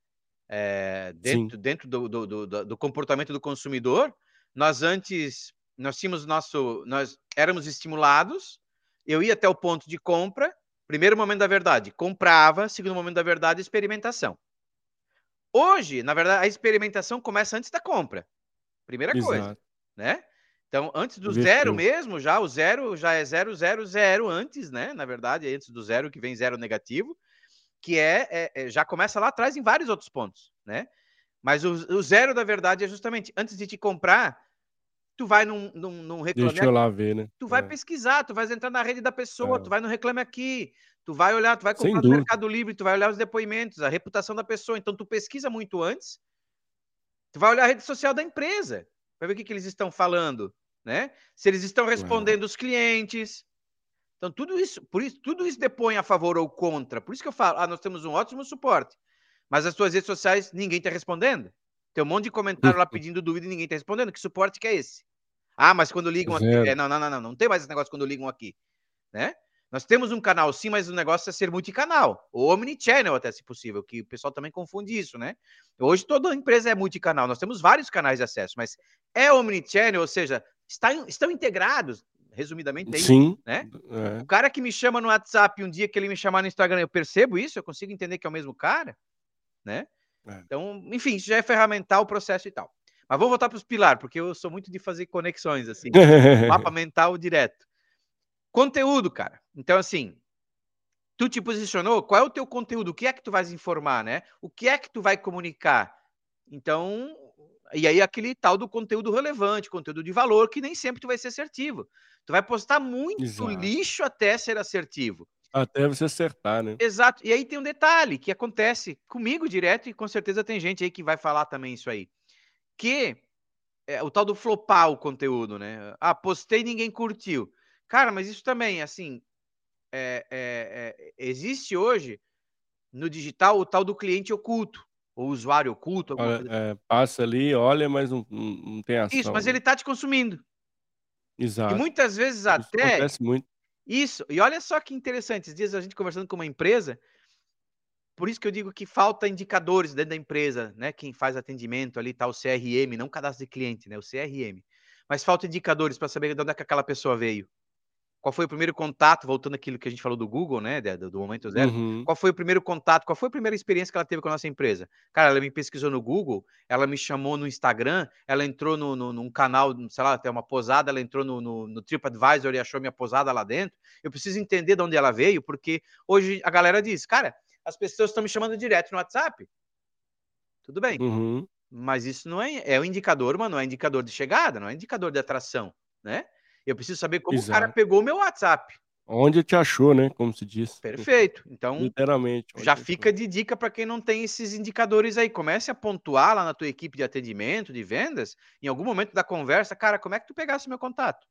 É, dentro dentro do, do, do, do, comportamento do consumidor, nós antes, nós tínhamos nosso, nós éramos estimulados, eu ia até o ponto de compra, primeiro momento da verdade, comprava, segundo momento da verdade, experimentação. Hoje, na verdade, a experimentação começa antes da compra. Primeira Exato. coisa, né? Então, antes do zero mesmo, já o zero já é zero, zero, zero antes, né? Na verdade, é antes do zero que vem zero negativo. que é, é, é, já começa lá atrás em vários outros pontos, né? Mas o, o, zero da verdade é justamente antes de te comprar, tu vai num, num, num reclame. Deixa eu lá ver, né? Tu vai é. pesquisar, tu vai entrar na rede da pessoa, é. tu vai no reclame aqui, tu vai olhar, tu vai comprar no Mercado Livre, tu vai olhar os depoimentos, a reputação da pessoa. Então tu pesquisa muito antes, tu vai olhar a rede social da empresa, vai ver o que, que eles estão falando, né? Se eles estão respondendo os clientes. Então tudo isso, por isso, tudo isso depõe a favor ou contra. Por isso que eu falo, ah, nós temos um ótimo suporte, mas as suas redes sociais ninguém está respondendo. Tem um monte de comentário lá pedindo dúvida e ninguém está respondendo. Que suporte que é esse? Ah, mas quando ligam aqui. É, não, não, não, não. Não tem mais esse negócio quando ligam aqui. Né? Nós temos um canal sim, mas o negócio é ser multicanal. Ou omnichannel, até se possível, que o pessoal também confunde isso, né? Hoje toda empresa é multicanal. Nós temos vários canais de acesso, mas é omnichannel, ou seja, está, estão integrados. Resumidamente, é isso, Sim. Né? É. O cara que me chama no WhatsApp um dia que ele me chamar no Instagram, eu percebo isso, eu consigo entender que é o mesmo cara, né? É. Então, enfim, isso já é ferramental o processo e tal. Mas vamos voltar para os pilares, porque eu sou muito de fazer conexões, assim. [LAUGHS] mapa mental direto. Conteúdo, cara. Então, assim, tu te posicionou, qual é o teu conteúdo? O que é que tu vais informar, né? O que é que tu vai comunicar? Então, e aí aquele tal do conteúdo relevante, conteúdo de valor, que nem sempre tu vai ser assertivo. Tu vai postar muito Exato. lixo até ser assertivo. Até você acertar, né? Exato. E aí tem um detalhe que acontece comigo direto e com certeza tem gente aí que vai falar também isso aí. Que é o tal do flopar o conteúdo, né? Ah, postei e ninguém curtiu. Cara, mas isso também, assim, é, é, é, existe hoje no digital o tal do cliente oculto, ou usuário oculto. Olha, assim. é, passa ali, olha, mas não, não tem ação. Isso, mas né? ele está te consumindo. Exato. E muitas vezes isso até. Acontece muito. Isso, e olha só que interessante, esses dias a gente conversando com uma empresa, por isso que eu digo que falta indicadores dentro da empresa, né? Quem faz atendimento ali, tá o CRM, não cadastro de cliente, né? O CRM. Mas falta indicadores para saber de onde é que aquela pessoa veio. Qual foi o primeiro contato, voltando aquilo que a gente falou do Google, né? Do, do momento zero. Uhum. Qual foi o primeiro contato? Qual foi a primeira experiência que ela teve com a nossa empresa? Cara, ela me pesquisou no Google, ela me chamou no Instagram, ela entrou no, no, num canal, sei lá, até uma posada, ela entrou no, no, no TripAdvisor e achou minha posada lá dentro. Eu preciso entender de onde ela veio, porque hoje a galera diz, cara, as pessoas estão me chamando direto no WhatsApp. Tudo bem. Uhum. Mas isso não é, é um indicador, mas não é indicador de chegada, não é indicador de atração, né? Eu preciso saber como Exato. o cara pegou o meu WhatsApp. Onde te achou, né? Como se diz. Perfeito. Então, literalmente. Já fica achou. de dica para quem não tem esses indicadores aí. Comece a pontuar lá na tua equipe de atendimento, de vendas, em algum momento da conversa, cara, como é que tu pegasse meu contato?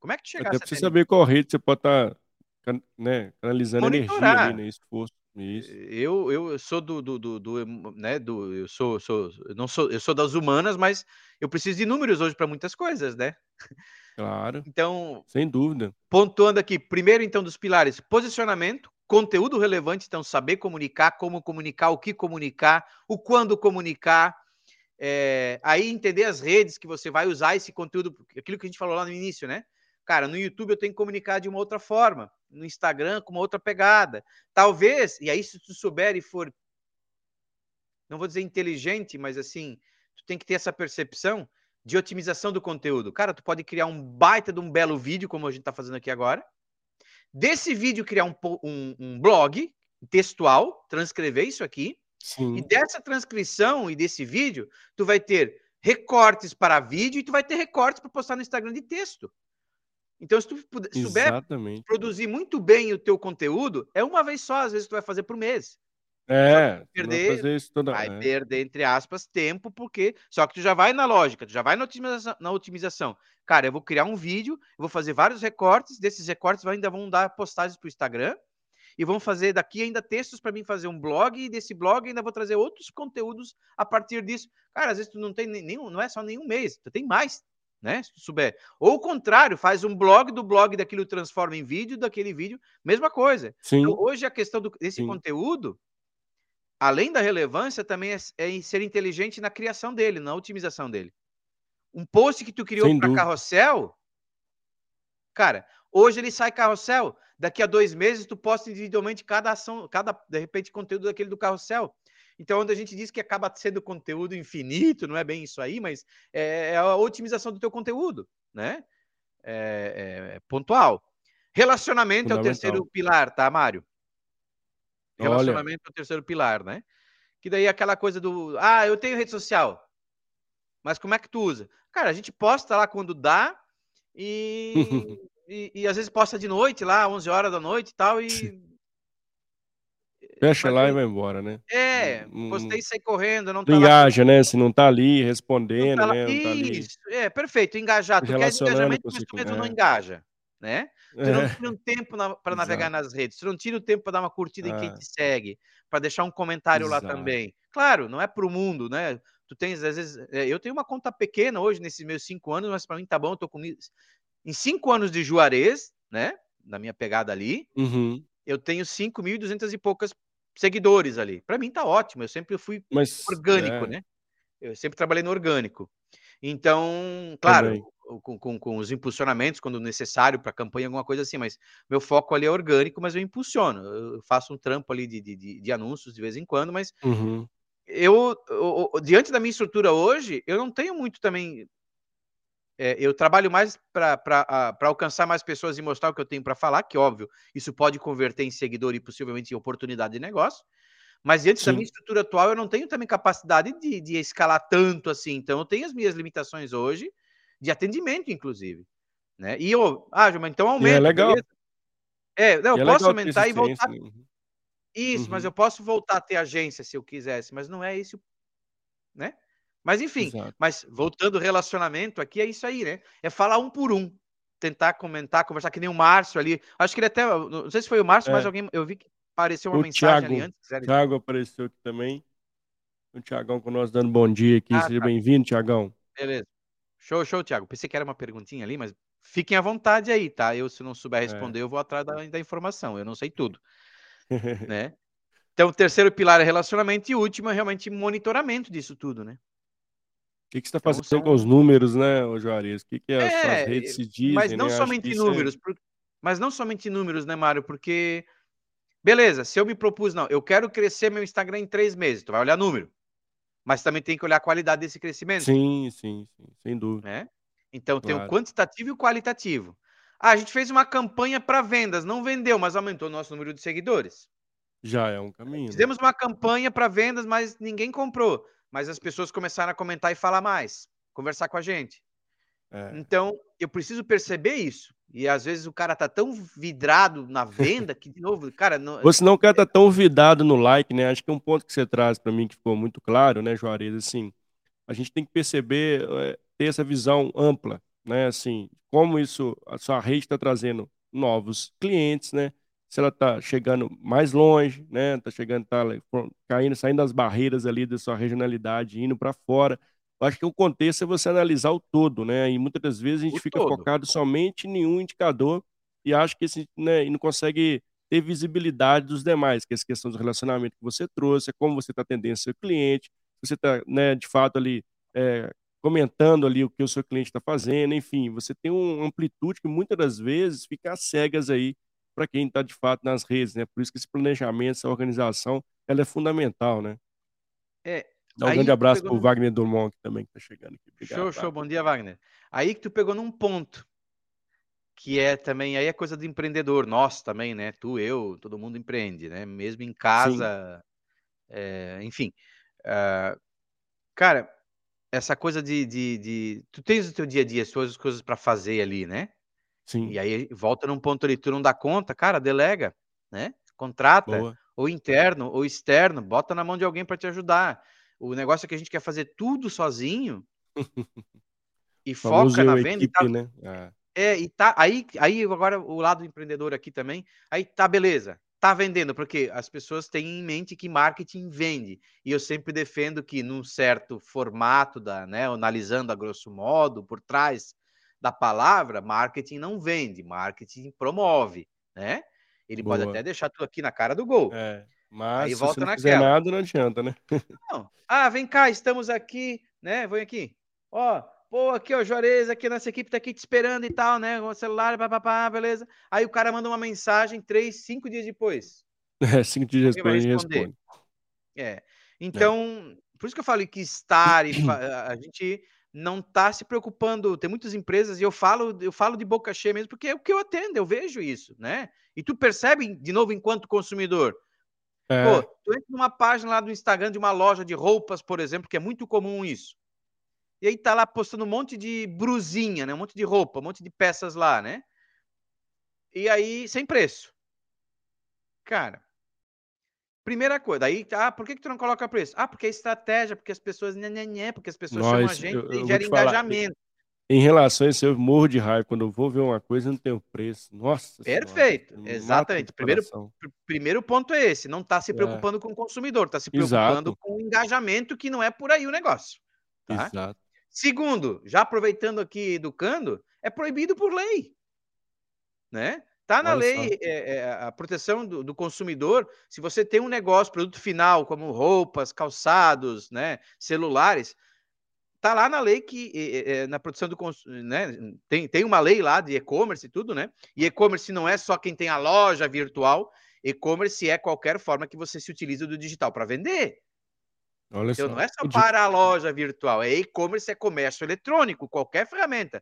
Como é que tu chegasse? Até precisa saber qual rede você pode estar tá, né, canalizando Monitorar. energia ali, né? Esforço. Isso. Eu, eu sou do, do, do, do, né, do eu sou, sou, não sou, eu sou das humanas, mas eu preciso de números hoje para muitas coisas, né? [LAUGHS] Claro. Então, sem dúvida. Pontuando aqui, primeiro então dos pilares, posicionamento, conteúdo relevante, então saber comunicar, como comunicar, o que comunicar, o quando comunicar, é, aí entender as redes que você vai usar esse conteúdo, aquilo que a gente falou lá no início, né? Cara, no YouTube eu tenho que comunicar de uma outra forma, no Instagram com uma outra pegada. Talvez, e aí se tu souber e for, não vou dizer inteligente, mas assim, tu tem que ter essa percepção de otimização do conteúdo. Cara, tu pode criar um baita de um belo vídeo, como a gente está fazendo aqui agora. Desse vídeo, criar um, um, um blog textual, transcrever isso aqui. Sim. E dessa transcrição e desse vídeo, tu vai ter recortes para vídeo e tu vai ter recortes para postar no Instagram de texto. Então, se tu puder, souber produzir muito bem o teu conteúdo, é uma vez só, às vezes tu vai fazer por mês. É, perder, toda... vai é. perder, entre aspas, tempo, porque. Só que tu já vai na lógica, tu já vai na otimização, na otimização. Cara, eu vou criar um vídeo, vou fazer vários recortes, desses recortes ainda vão dar postagens para o Instagram, e vão fazer daqui ainda textos para mim fazer um blog, e desse blog ainda vou trazer outros conteúdos a partir disso. Cara, às vezes tu não tem nenhum, não é só nenhum mês, tu tem mais, né? Se tu souber. Ou o contrário, faz um blog do blog daquilo transforma em vídeo, daquele vídeo, mesma coisa. Sim. Então, hoje a questão do, desse Sim. conteúdo além da relevância, também é, é ser inteligente na criação dele, na otimização dele. Um post que tu criou para carrossel, cara, hoje ele sai carrossel, daqui a dois meses tu posta individualmente cada ação, cada, de repente, conteúdo daquele do carrossel. Então, onde a gente diz que acaba sendo conteúdo infinito, não é bem isso aí, mas é, é a otimização do teu conteúdo, né? É, é, é pontual. Relacionamento é o terceiro pilar, tá, Mário? Relacionamento Olha. é o terceiro pilar, né? Que daí é aquela coisa do, ah, eu tenho rede social, mas como é que tu usa? Cara, a gente posta lá quando dá e, [LAUGHS] e, e, às vezes posta de noite lá, 11 horas da noite e tal, e [LAUGHS] Fecha lá e vai embora, né? É, postei e sai correndo, não tá engaja, lá... né? Se não tá ali respondendo, tá lá... né? Não tá ali... Isso, é, perfeito, engajar. Tu quer engajamento, mas tu mesmo é. não engaja, né? Tu é. não tira um tempo na... para navegar nas redes, tu não tira o tempo para dar uma curtida em quem ah. te segue, para deixar um comentário Exato. lá também. Claro, não é pro mundo, né? Tu tens, às vezes, é, eu tenho uma conta pequena hoje, nesses meus cinco anos, mas para mim tá bom, eu tô com... Em cinco anos de Juarez, né? Na minha pegada ali, uhum. eu tenho 5.200 e poucas seguidores ali. Para mim tá ótimo, eu sempre fui Mas, orgânico, é. né? Eu sempre trabalhei no orgânico. Então, claro, com, com, com, os impulsionamentos quando necessário para campanha, alguma coisa assim, mas meu foco ali é orgânico, mas eu impulsiono. Eu faço um trampo ali de, de, de anúncios de vez em quando, mas uhum. eu, eu, eu, diante da minha estrutura hoje, eu não tenho muito também é, eu trabalho mais para alcançar mais pessoas e mostrar o que eu tenho para falar, que óbvio, isso pode converter em seguidor e possivelmente em oportunidade de negócio. Mas diante Sim. da minha estrutura atual, eu não tenho também capacidade de, de escalar tanto assim. Então, eu tenho as minhas limitações hoje, de atendimento, inclusive. Né? E eu, ah, mas então aumenta. E é legal. Beleza? É, não, eu é posso aumentar e voltar. Né? Isso, uhum. mas eu posso voltar a ter agência se eu quisesse, mas não é isso, né? Mas enfim, Exato. mas voltando ao relacionamento aqui, é isso aí, né? É falar um por um. Tentar comentar, conversar que nem o Márcio ali. Acho que ele até. Não sei se foi o Márcio, é. mas alguém. Eu vi que apareceu uma o mensagem Thiago, ali antes. O Thiago apareceu aqui também. O Tiagão com nós dando bom dia aqui. Ah, Seja tá. bem-vindo, Tiagão. Beleza. Show, show, Thiago. Pensei que era uma perguntinha ali, mas fiquem à vontade aí, tá? Eu, se não souber é. responder, é. eu vou atrás da, da, informação. Eu não sei tudo. [LAUGHS] né? Então, o terceiro pilar é relacionamento e o último é realmente monitoramento disso tudo, né? que, que você está então fazendo então, com os números, né, Juarez? O que, que as é, redes se dizem? Mas não né? somente é números, é... mas não somente números, né, Mário? Porque, beleza, se eu me propus, não, eu quero crescer meu Instagram em três meses, tu vai olhar número. Mas também tem que olhar a qualidade desse crescimento. Sim, sim, sim sem dúvida. Né? Então claro. tem o quantitativo e o qualitativo. Ah, a gente fez uma campanha para vendas, não vendeu, mas aumentou o nosso número de seguidores. Já é um caminho. Né? Fizemos né? uma campanha para vendas, mas ninguém comprou mas as pessoas começaram a comentar e falar mais, conversar com a gente. É. Então, eu preciso perceber isso. E às vezes o cara tá tão vidrado na venda que, de novo, cara. Não... Você não quer tá tão vidrado no like, né? Acho que é um ponto que você traz para mim que ficou muito claro, né, Juarez? Assim, a gente tem que perceber, é, ter essa visão ampla, né? Assim, como isso, a sua rede está trazendo novos clientes, né? se ela está chegando mais longe, né? Está chegando, tá caindo, saindo das barreiras ali da sua regionalidade, indo para fora. Eu acho que o contexto é você analisar o todo, né? E muitas das vezes a gente o fica todo. focado somente em um indicador e acha que esse, né, e não consegue ter visibilidade dos demais, que é essa questão do relacionamento que você trouxe, é como você está atendendo seu cliente, você está, né, de fato ali é, comentando ali o que o seu cliente está fazendo, enfim, você tem uma amplitude que muitas das vezes fica às cegas aí para quem está de fato nas redes, né? Por isso que esse planejamento, essa organização, ela é fundamental, né? É. Dá um grande abraço para o Wagner Dumont também, que está chegando aqui. Obrigado, show, show. Bom dia, Wagner. Aí que tu pegou num ponto, que é também, aí é coisa do empreendedor, nós também, né? Tu, eu, todo mundo empreende, né? Mesmo em casa, é, enfim. Uh, cara, essa coisa de, de, de, Tu tens o teu dia a dia, as tuas coisas para fazer ali, né? Sim. E aí volta num ponto ali, tu não dá conta, cara, delega, né? Contrata, Boa. ou interno, ou externo, bota na mão de alguém para te ajudar. O negócio é que a gente quer fazer tudo sozinho [LAUGHS] e foca na venda equipe, e tá, né? É. é, e tá aí, aí agora o lado empreendedor aqui também, aí tá beleza, tá vendendo, porque as pessoas têm em mente que marketing vende. E eu sempre defendo que num certo formato da, né, analisando a grosso modo por trás da palavra, marketing não vende, marketing promove, né? Ele Boa. pode até deixar tu aqui na cara do gol. É, mas Aí se volta você não fizer nada, não adianta, né? [LAUGHS] Não. Ah, vem cá, estamos aqui, né? Vem aqui. Ó, pô, aqui, ó, Juarez, aqui nossa equipe tá aqui te esperando e tal, né? Com o celular, papapá, beleza. Aí o cara manda uma mensagem três, cinco dias depois. [LAUGHS] É, cinco dias depois ele responde. É. Então, é. por isso que eu falo que estar e [COUGHS] a gente não está se preocupando. Tem muitas empresas, e eu falo, eu falo de boca cheia mesmo, porque é o que eu atendo, eu vejo isso, né? E tu percebe, de novo, enquanto consumidor. É. Pô, tu entra numa página lá do Instagram de uma loja de roupas, por exemplo, que é muito comum isso. E aí tá lá postando um monte de brusinha, né? Um monte de roupa, um monte de peças lá, né? E aí, sem preço. Cara, primeira coisa, aí, ah, por que, que tu não coloca preço? Ah, porque é estratégia, porque as pessoas, né, né, né, porque as pessoas Nós, chamam a gente eu, eu e gera engajamento. Em relação a isso, eu morro de raiva. Quando eu vou ver uma coisa, não tem o preço. Nossa Perfeito, senhora, exatamente. Primeiro, primeiro ponto é esse: não está se é. preocupando é. com o consumidor, está se preocupando Exato. com o engajamento, que não é por aí o negócio. Tá? Exato. Segundo, já aproveitando aqui educando, é proibido por lei. Né? Tá na Olha lei é, é, a proteção do, do, consumidor. Se você tem um negócio, produto final, como roupas, calçados, né, celulares, tá lá na lei que é, na produção do né, tem, tem uma lei lá de e-commerce e tudo, né? E e-commerce não é só quem tem a loja virtual, e-commerce é qualquer forma que você se utiliza do digital para vender. Olha então, só. não é só para a loja virtual, é e-commerce, é comércio eletrônico, qualquer ferramenta.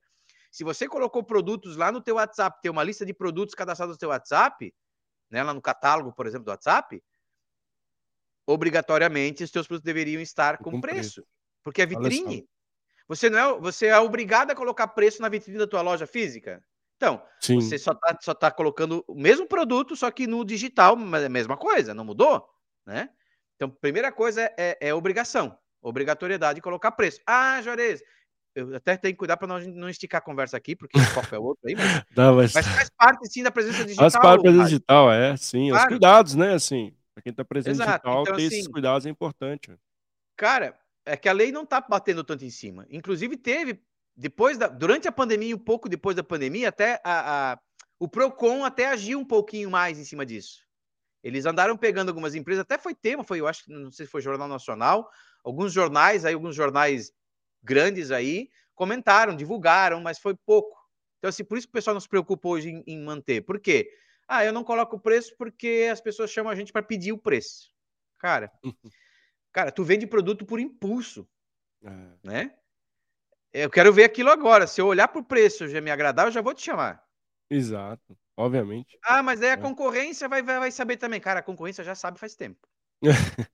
Se você colocou produtos lá no teu WhatsApp, tem uma lista de produtos cadastrados no teu WhatsApp, né, lá no catálogo, por exemplo, do WhatsApp, obrigatoriamente os teus produtos deveriam estar com, com preço. preço. Porque é vitrine. Você não é, você é obrigado a colocar preço na vitrine da tua loja física. Então, Sim. você só está só tá colocando o mesmo produto, só que no digital, mas é a mesma coisa, não mudou, né? Então, primeira coisa é, é, é obrigação, obrigatoriedade de colocar preço. Ah, Juarez, eu até tenho que cuidar para não, não esticar a conversa aqui, porque o foco é outro aí, mas, [LAUGHS] não, mas... mas faz parte sim da presença digital. Faz parte da presença digital, é, sim. Claro. Os cuidados, né, assim, para quem está presente Exato. digital, então, ter assim, esses cuidados é importante. Cara, é que a lei não está batendo tanto em cima. Inclusive, teve, depois da, durante a pandemia, um pouco depois da pandemia, até a, a, o PROCON até agiu um pouquinho mais em cima disso. Eles andaram pegando algumas empresas, até foi tema, foi, eu acho que não sei se foi Jornal Nacional, alguns jornais aí, alguns jornais grandes aí, comentaram, divulgaram, mas foi pouco. Então, assim, por isso que o pessoal não se preocupa hoje em, em manter. Por quê? Ah, eu não coloco o preço porque as pessoas chamam a gente para pedir o preço. Cara, [LAUGHS] Cara, tu vende produto por impulso, é. né? Eu quero ver aquilo agora. Se eu olhar para o preço já me agradar, eu já vou te chamar. Exato, obviamente. Ah, mas aí a é. concorrência vai, vai, vai saber também. Cara, a concorrência já sabe faz tempo. [LAUGHS]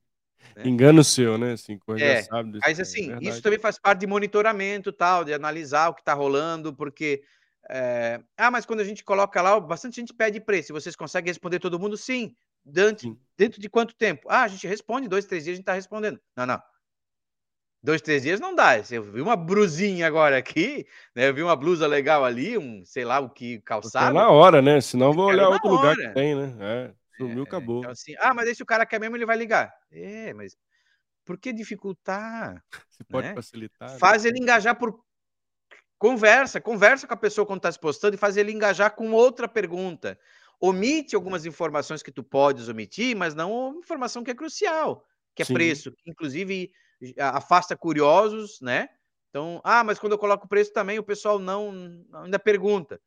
né? Engano seu, né? Assim, é, sabe mas assim, é isso também faz parte de monitoramento tal, de analisar o que está rolando, porque. É... Ah, mas quando a gente coloca lá, bastante gente pede preço. Vocês conseguem responder todo mundo? Sim. Dentro, dentro de quanto tempo? Ah, a gente responde, dois, três dias a gente está respondendo. Não, não. Dois, três dias não dá. Eu vi uma brusinha agora aqui, né? Eu vi uma blusa legal ali, um, sei lá o que, calçado. na hora, né? Senão vou olhar outro hora. lugar que tem, né? É, sumiu, é, acabou. Então, assim, ah, mas aí se o cara quer mesmo, ele vai ligar. É, mas por que dificultar? [LAUGHS] Você pode né? facilitar. Né? Faz né? ele engajar por conversa, conversa com a pessoa quando está se postando e faz ele engajar com outra pergunta omite algumas informações que tu podes omitir, mas não informação que é crucial, que é Sim. preço, que inclusive afasta curiosos, né? Então, ah, mas quando eu coloco preço também o pessoal não ainda pergunta.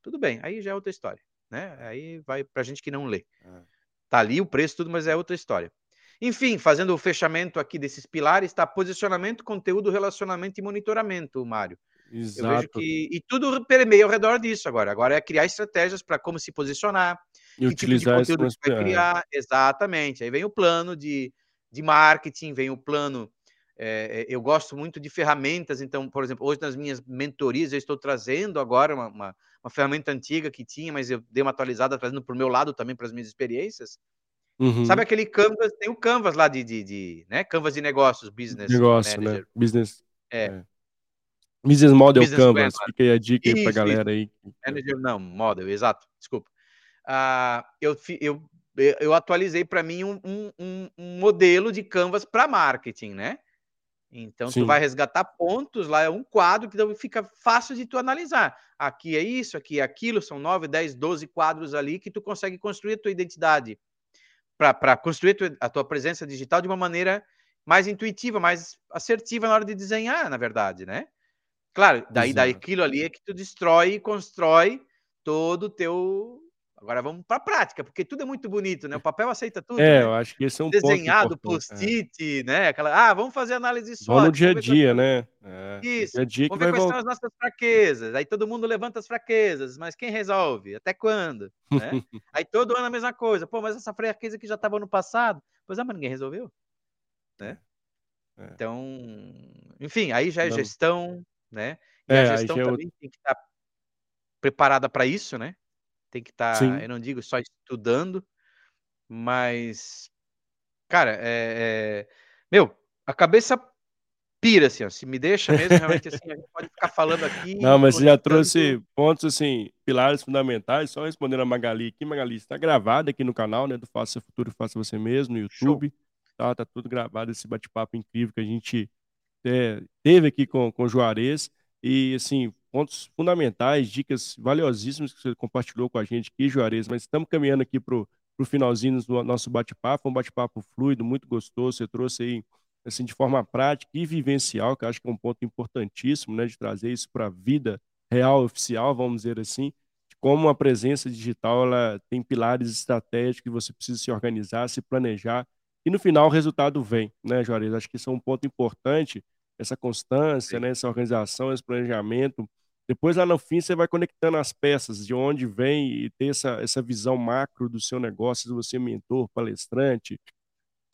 Tudo bem, aí já é outra história, né? Aí vai para gente que não lê. É. Tá ali o preço tudo, mas é outra história. Enfim, fazendo o fechamento aqui desses pilares, está posicionamento, conteúdo, relacionamento e monitoramento, Mário. Exato. Eu vejo que. E tudo permeia ao redor disso agora. Agora é criar estratégias para como se posicionar, e que utilizar tipo de conteúdo vai criar. Exatamente. Aí vem o plano de, de marketing, vem o plano. É, eu gosto muito de ferramentas, então, por exemplo, hoje nas minhas mentorias eu estou trazendo agora uma, uma, uma ferramenta antiga que tinha, mas eu dei uma atualizada, trazendo para o meu lado também, para as minhas experiências. Uhum. Sabe aquele Canvas? Tem o Canvas lá de, de, de né? Canvas de negócios, business. Negócio, né? manager. né? Business. É. é. Business Model Business Canvas, fica aí a dica isso, aí pra galera aí. Manager, não, Model, exato, desculpa. Uh, eu, eu, eu atualizei para mim um, um, um, modelo de Canvas para marketing, né? Então, Sim. tu vai resgatar pontos lá, é um quadro que fica fácil de tu analisar. Aqui é isso, aqui é aquilo, são 9, 10, 12 quadros ali que tu consegue construir a tua identidade para construir a tua, a tua presença digital de uma maneira mais intuitiva, mais assertiva na hora de desenhar, na verdade, né? Claro, daí, daí aquilo ali é que tu destrói e constrói todo o teu Agora vamos para a prática, porque tudo é muito bonito, né? O papel aceita tudo. É, né? eu acho que esse é um Desenhado, é. post-it, é. né? Aquela, ah, vamos fazer análise só. no dia a dia, né? É, Isso. Dia -dia que vamos ver quais são as nossas fraquezas. Aí todo mundo levanta as fraquezas, mas quem resolve? Até quando? Né? [LAUGHS] Aí todo ano a mesma coisa. Pô, mas essa fraqueza que já estava no passado, pois é, mas ninguém resolveu. Né? É. Então, enfim, aí já é Não. gestão, né? E é, a gestão também tem que estar tá preparada para isso, né? tem que estar, tá, eu não digo só estudando, mas, cara, é, é, meu, a cabeça pira, assim, ó, se me deixa mesmo, [LAUGHS] realmente, assim, a gente pode ficar falando aqui. Não, mas você já trouxe pontos, assim, pilares fundamentais, só respondendo a Magali aqui, Magali, está gravado aqui no canal, né, do Faça Futuro Faça Você Mesmo, no YouTube, tá, tá tudo gravado, esse bate-papo incrível que a gente é, teve aqui com, com o Juarez, e, assim, pontos fundamentais, dicas valiosíssimas que você compartilhou com a gente aqui, Juarez, mas estamos caminhando aqui para o finalzinho do nosso bate-papo, um bate-papo fluido, muito gostoso, você trouxe aí, assim, de forma prática e vivencial, que eu acho que é um ponto importantíssimo, né, de trazer isso para a vida real, oficial, vamos dizer assim, de como a presença digital, ela tem pilares estratégicos que você precisa se organizar, se planejar, e no final o resultado vem, né, Juarez? Acho que isso é um ponto importante, essa constância, né, essa organização, esse planejamento, depois, lá no fim, você vai conectando as peças, de onde vem e ter essa, essa visão macro do seu negócio, se você é mentor, palestrante,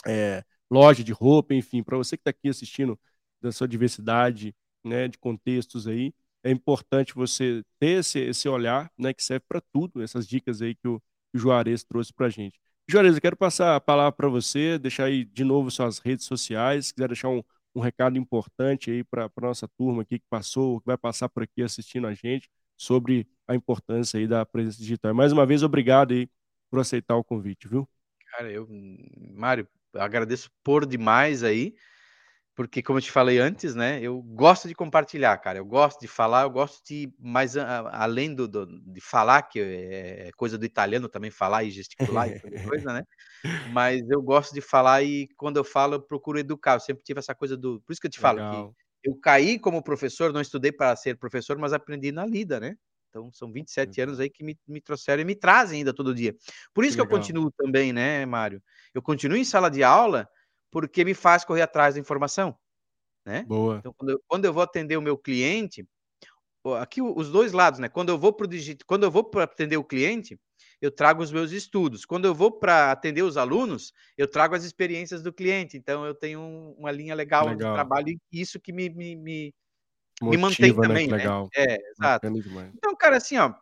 é, loja de roupa, enfim, para você que está aqui assistindo da sua diversidade né, de contextos aí, é importante você ter esse, esse olhar né, que serve para tudo, essas dicas aí que o, que o Juarez trouxe para a gente. Juarez, eu quero passar a palavra para você, deixar aí de novo suas redes sociais, se quiser deixar um, um recado importante aí para a nossa turma aqui que passou, que vai passar por aqui assistindo a gente, sobre a importância aí da presença digital. Mais uma vez, obrigado aí por aceitar o convite, viu? Cara, eu, Mário, agradeço por demais aí, porque como eu te falei antes, né, eu gosto de compartilhar, cara, eu gosto de falar, eu gosto de, mais além do, do de falar, que é, é coisa do italiano também, falar e gesticular e coisa, né, mas eu gosto de falar e quando eu falo, eu procuro educar. Eu sempre tive essa coisa do. Por isso que eu te falo Legal. que eu caí como professor, não estudei para ser professor, mas aprendi na lida, né? Então, são 27 uhum. anos aí que me, me trouxeram e me trazem ainda todo dia. Por isso que, que eu continuo também, né, Mário? Eu continuo em sala de aula porque me faz correr atrás da informação, né? Boa. Então, quando eu, quando eu vou atender o meu cliente, aqui os dois lados, né? Quando eu vou para quando eu vou para atender o cliente, eu trago os meus estudos. Quando eu vou para atender os alunos, eu trago as experiências do cliente. Então, eu tenho uma linha legal, legal. de trabalho e isso que me, me, me, Motiva, me mantém né? também. Né? Legal. É, exato. Então, cara, assim, ó.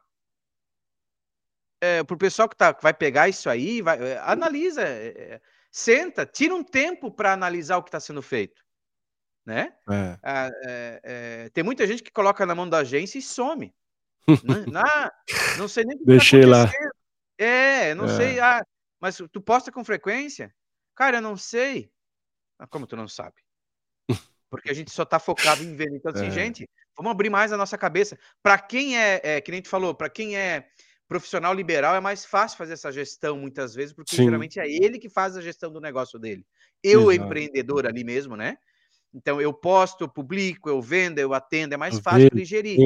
É, para o pessoal que, tá, que vai pegar isso aí, vai, é, analisa, é, é, senta, tira um tempo para analisar o que está sendo feito. Né? É. Ah, é, tem muita gente que coloca na mão da agência e some. não, [LAUGHS] não sei nem o que tá Deixei tá lá. É, não é. sei. Ah, mas tu posta com frequência? Cara, eu não sei. Ah, como tu não sabe? Porque a gente só tá focado em ver. Então, assim, é. gente, vamos abrir mais a nossa cabeça. Para quem é, é, que nem tu falou, para quem é profissional liberal, é mais fácil fazer essa gestão muitas vezes, porque Sim. geralmente é ele que faz a gestão do negócio dele. Eu, Exato. empreendedor ali mesmo, né? Então, eu posto, eu publico, eu vendo, eu atendo, é mais eu fácil de gerir.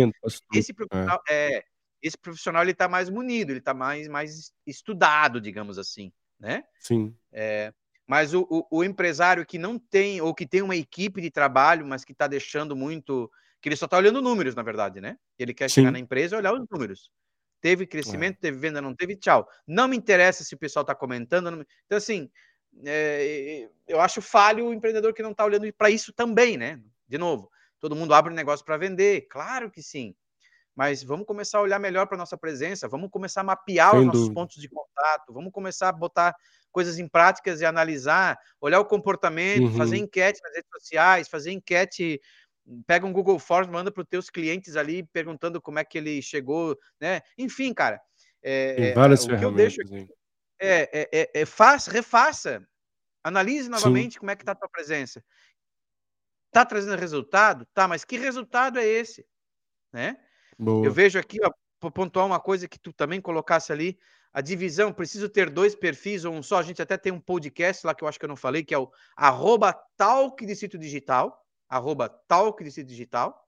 Esse profissional, é. é esse profissional ele está mais munido, ele está mais, mais estudado, digamos assim, né? Sim. É, mas o, o, o, empresário que não tem, ou que tem uma equipe de trabalho, mas que está deixando muito. que ele só está olhando números, na verdade, né? Ele quer Sim. chegar na empresa e olhar os números. Teve crescimento, é. teve venda, não teve, tchau. Não me interessa se o pessoal está comentando. Me... Então, assim, é, eu acho falho o empreendedor que não está olhando para isso também, né? De novo, todo mundo abre um negócio para vender, claro que sim mas vamos começar a olhar melhor para nossa presença, vamos começar a mapear Sem os nossos dúvida. pontos de contato, vamos começar a botar coisas em práticas e analisar, olhar o comportamento, uhum. fazer enquete nas redes sociais, fazer enquete, pega um Google Forms, manda para os teus clientes ali perguntando como é que ele chegou, né? Enfim, cara, é, Tem várias é, o que eu deixo aqui é, é, é, é faça, refaça, analise novamente Sim. como é que está a tua presença. Está trazendo resultado? Tá, mas que resultado é esse? Né? Boa. Eu vejo aqui, ó, para pontuar uma coisa que tu também colocasse ali, a divisão, preciso ter dois perfis ou um só. A gente até tem um podcast lá que eu acho que eu não falei, que é o arroba talk Distrito Digital, arroba talk Distrito Digital.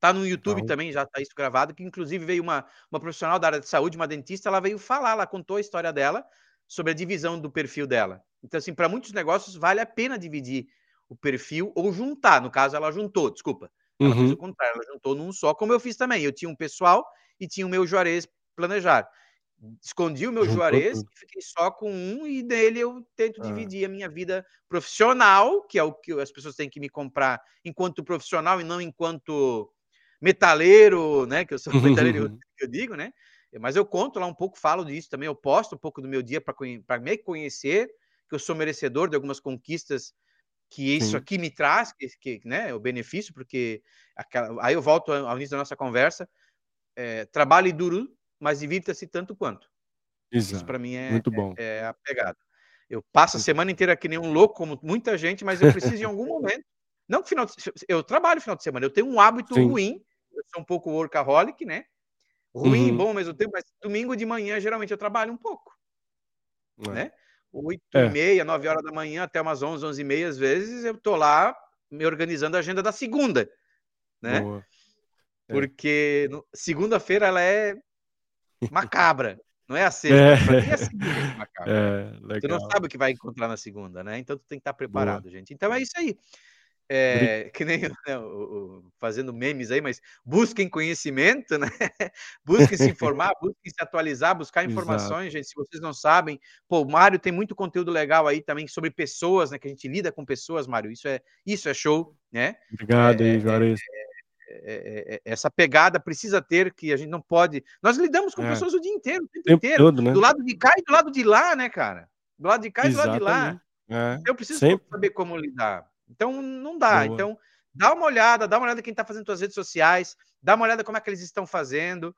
Tá no YouTube também, já tá isso gravado, que inclusive veio uma, uma profissional da área de saúde, uma dentista, ela veio falar, ela contou a história dela sobre a divisão do perfil dela. Então, assim, para muitos negócios vale a pena dividir o perfil ou juntar. No caso, ela juntou, desculpa. Ela uhum. fez o contrário, ela juntou num só, como eu fiz também. Eu tinha um pessoal e tinha o meu Juarez planejar. Escondi o meu Juarez, fiquei só com um, e dele eu tento ah. dividir a minha vida profissional, que é o que as pessoas têm que me comprar enquanto profissional e não enquanto metaleiro, né? Que eu sou [LAUGHS] metaleiro, que eu digo, né? Mas eu conto lá um pouco, falo disso também, eu posto um pouco do meu dia para me conhecer, que eu sou merecedor de algumas conquistas que isso Sim. aqui me traz, que, que né, o benefício, porque aquela, aí eu volto ao início da nossa conversa, é, trabalhe duro, mas divirta-se tanto quanto. Exato. Isso para mim é, Muito bom. É, é, a pegada. Eu passo a semana inteira que nem um louco, como muita gente, mas eu preciso em algum [LAUGHS] momento. Não final de, eu trabalho final de semana, eu tenho um hábito Sim. ruim, eu sou um pouco workaholic, né? Ruim, uhum. bom ao mesmo tempo, mas domingo de manhã geralmente eu trabalho um pouco. É. Né? 8 é. e meia, 9 horas da manhã, até umas 11, 11 e meia, às vezes, eu tô lá me organizando a agenda da segunda, né? Boa. É. Porque segunda-feira ela é macabra, não é a [LAUGHS] sexta. É. é a segunda é macabra. É, tu não sabe o que vai encontrar na segunda, né? Então tu tem que estar preparado, Boa. gente. Então é isso aí. É, [LAUGHS] que nem né, o, o, fazendo memes aí, mas busquem conhecimento, né? [LAUGHS] busquem se informar, busquem se atualizar, buscar informações, Exato. gente. Se vocês não sabem, pô, o Mário tem muito conteúdo legal aí também sobre pessoas, né? Que a gente lida com pessoas, Mário. Isso é, isso é show, né? Obrigado é, aí, Juarez. É, é, essa pegada precisa ter que a gente não pode. Nós lidamos com pessoas o dia inteiro, o tempo, tempo inteiro, todo, né? do lado de cá e do lado de lá, né, cara? Do lado de cá Exatamente. e do lado de lá. Eu preciso Sempre. saber como lidar. Então, não dá. Boa. Então, dá uma olhada, dá uma olhada quem está fazendo suas redes sociais, dá uma olhada como é que eles estão fazendo.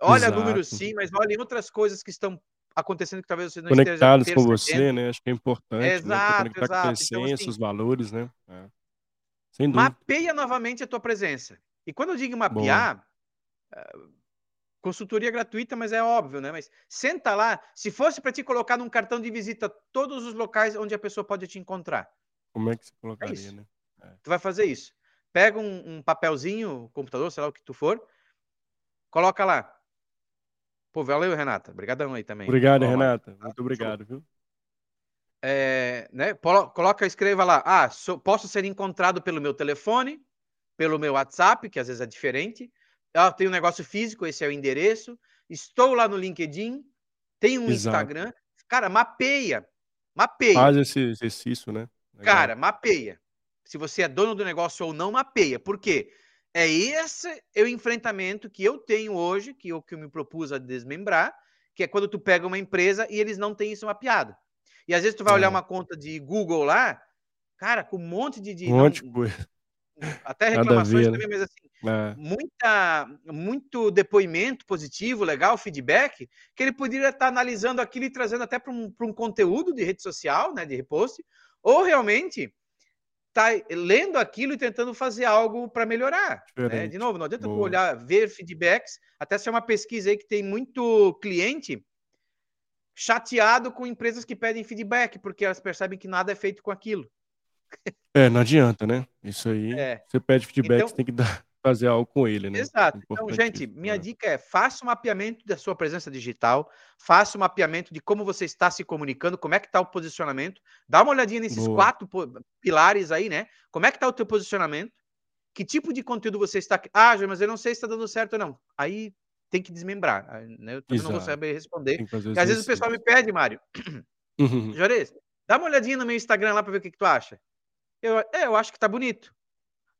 Olha Exato. números sim, mas olha em outras coisas que estão acontecendo que talvez você não Conectados com você, né? Acho que é importante. Exato, né? Conectar exato. com a essência, então, assim, os valores, né? É. Sem dúvida. Mapeia novamente a tua presença. E quando eu digo mapear, uh, consultoria gratuita, mas é óbvio, né? Mas senta lá, se fosse para te colocar num cartão de visita todos os locais onde a pessoa pode te encontrar. Como é que você é colocaria, é né? É. Tu vai fazer isso. Pega um, um, papelzinho, computador, sei lá o que tu for, coloca lá. Pô, valeu, Renata. Obrigadão aí também. Obrigado, Renata. Muito obrigado, viu? É, né? Coloca, escreva lá. Ah, sou, posso ser encontrado pelo meu telefone, pelo meu WhatsApp, que às vezes é diferente. Ah, tem um negócio físico, esse é o endereço. Estou lá no LinkedIn, tem um Exato. Instagram. Cara, mapeia. Mapeia. Faz esse exercício, né? Legal. Cara, mapeia. Se você é dono do negócio ou não, mapeia. Por quê? É esse é o enfrentamento que eu tenho hoje, que eu, que eu me propus a desmembrar, que é quando tu pega uma empresa e eles não têm isso mapeado. E às vezes tu vai é. olhar uma conta de Google lá, cara, com um monte de. de um monte de coisa. Até reclamações também, mas assim, é. muita, muito depoimento positivo, legal, feedback, que ele poderia estar analisando aquilo e trazendo até para um, um conteúdo de rede social, né, de repost, ou realmente está lendo aquilo e tentando fazer algo para melhorar. Né? De novo, não adianta olhar, ver feedbacks, até se é uma pesquisa aí que tem muito cliente chateado com empresas que pedem feedback, porque elas percebem que nada é feito com aquilo. É, não adianta, né? Isso aí, é. você pede feedback, então, você tem que dar, [LAUGHS] fazer algo com ele, né? Exato. Então, gente, minha é. dica é: faça o um mapeamento da sua presença digital, faça o um mapeamento de como você está se comunicando, como é que está o posicionamento. Dá uma olhadinha nesses Boa. quatro pilares aí, né? Como é que está o teu posicionamento? Que tipo de conteúdo você está. Ah, mas eu não sei se está dando certo ou não. Aí tem que desmembrar. Né? Eu também Exato. não vou saber responder. Porque às vezes o pessoal me pede, Mário. Uhum. Jores, dá uma olhadinha no meu Instagram lá para ver o que, que tu acha. Eu, é, eu acho que tá bonito.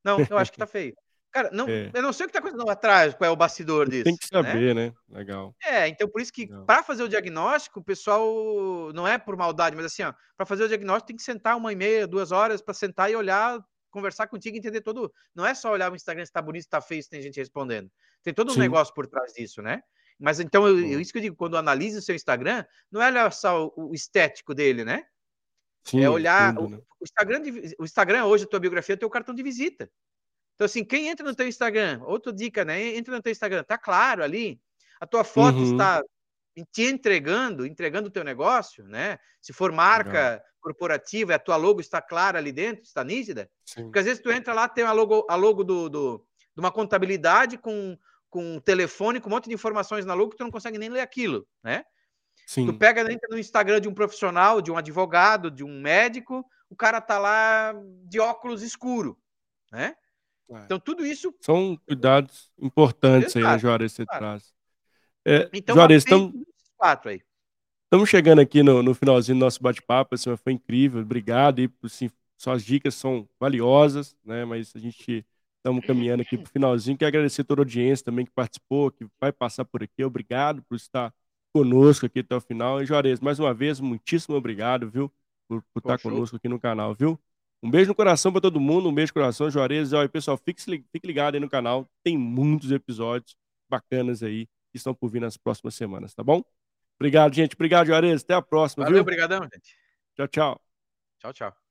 Não, eu acho que tá feio. Cara, não, é. eu não sei o que está acontecendo atrás, qual é o bastidor disso. Tem que saber, né? né? Legal. É, então por isso que para fazer o diagnóstico, o pessoal não é por maldade, mas assim, ó, para fazer o diagnóstico tem que sentar uma e meia, duas horas para sentar e olhar, conversar contigo, entender todo. Não é só olhar o Instagram se está bonito, se está feio, se tem gente respondendo. Tem todo um Sim. negócio por trás disso, né? Mas então, eu, eu, isso que eu digo, quando analisa o seu Instagram, não é só o, o estético dele, né? Sim, é olhar. Tudo, o, né? o, Instagram, o Instagram hoje, a tua biografia, é o teu cartão de visita. Então, assim, quem entra no teu Instagram, outra dica, né? Entra no teu Instagram, tá claro ali, a tua foto uhum. está te entregando, entregando o teu negócio, né? Se for marca Legal. corporativa, a tua logo está clara ali dentro, está nítida. Sim. Porque às vezes tu entra lá, tem a logo, a logo do, do, de uma contabilidade com, com um telefone, com um monte de informações na lua que tu não consegue nem ler aquilo, né? Sim. Tu pega no Instagram de um profissional, de um advogado, de um médico, o cara tá lá de óculos escuro, né? É. Então tudo isso são cuidados importantes Exato. aí, né, Juarez, você claro. traz. É, então, Juarez, estamos quatro aí. Estamos chegando aqui no, no finalzinho do nosso bate-papo, assim, foi incrível, obrigado e assim, suas dicas são valiosas, né? Mas a gente estamos caminhando aqui para o finalzinho. Quero agradecer a toda a audiência também que participou, que vai passar por aqui. Obrigado por estar conosco aqui até o final. E Juarez, mais uma vez, muitíssimo obrigado, viu? Por, por estar conosco aqui no canal, viu? Um beijo no coração para todo mundo, um beijo no coração, Juarez. Olha, pessoal, fique, fique ligado aí no canal. Tem muitos episódios bacanas aí que estão por vir nas próximas semanas, tá bom? Obrigado, gente. Obrigado, Juarez. Até a próxima. Valeu, obrigadão, gente. Tchau, tchau. Tchau, tchau.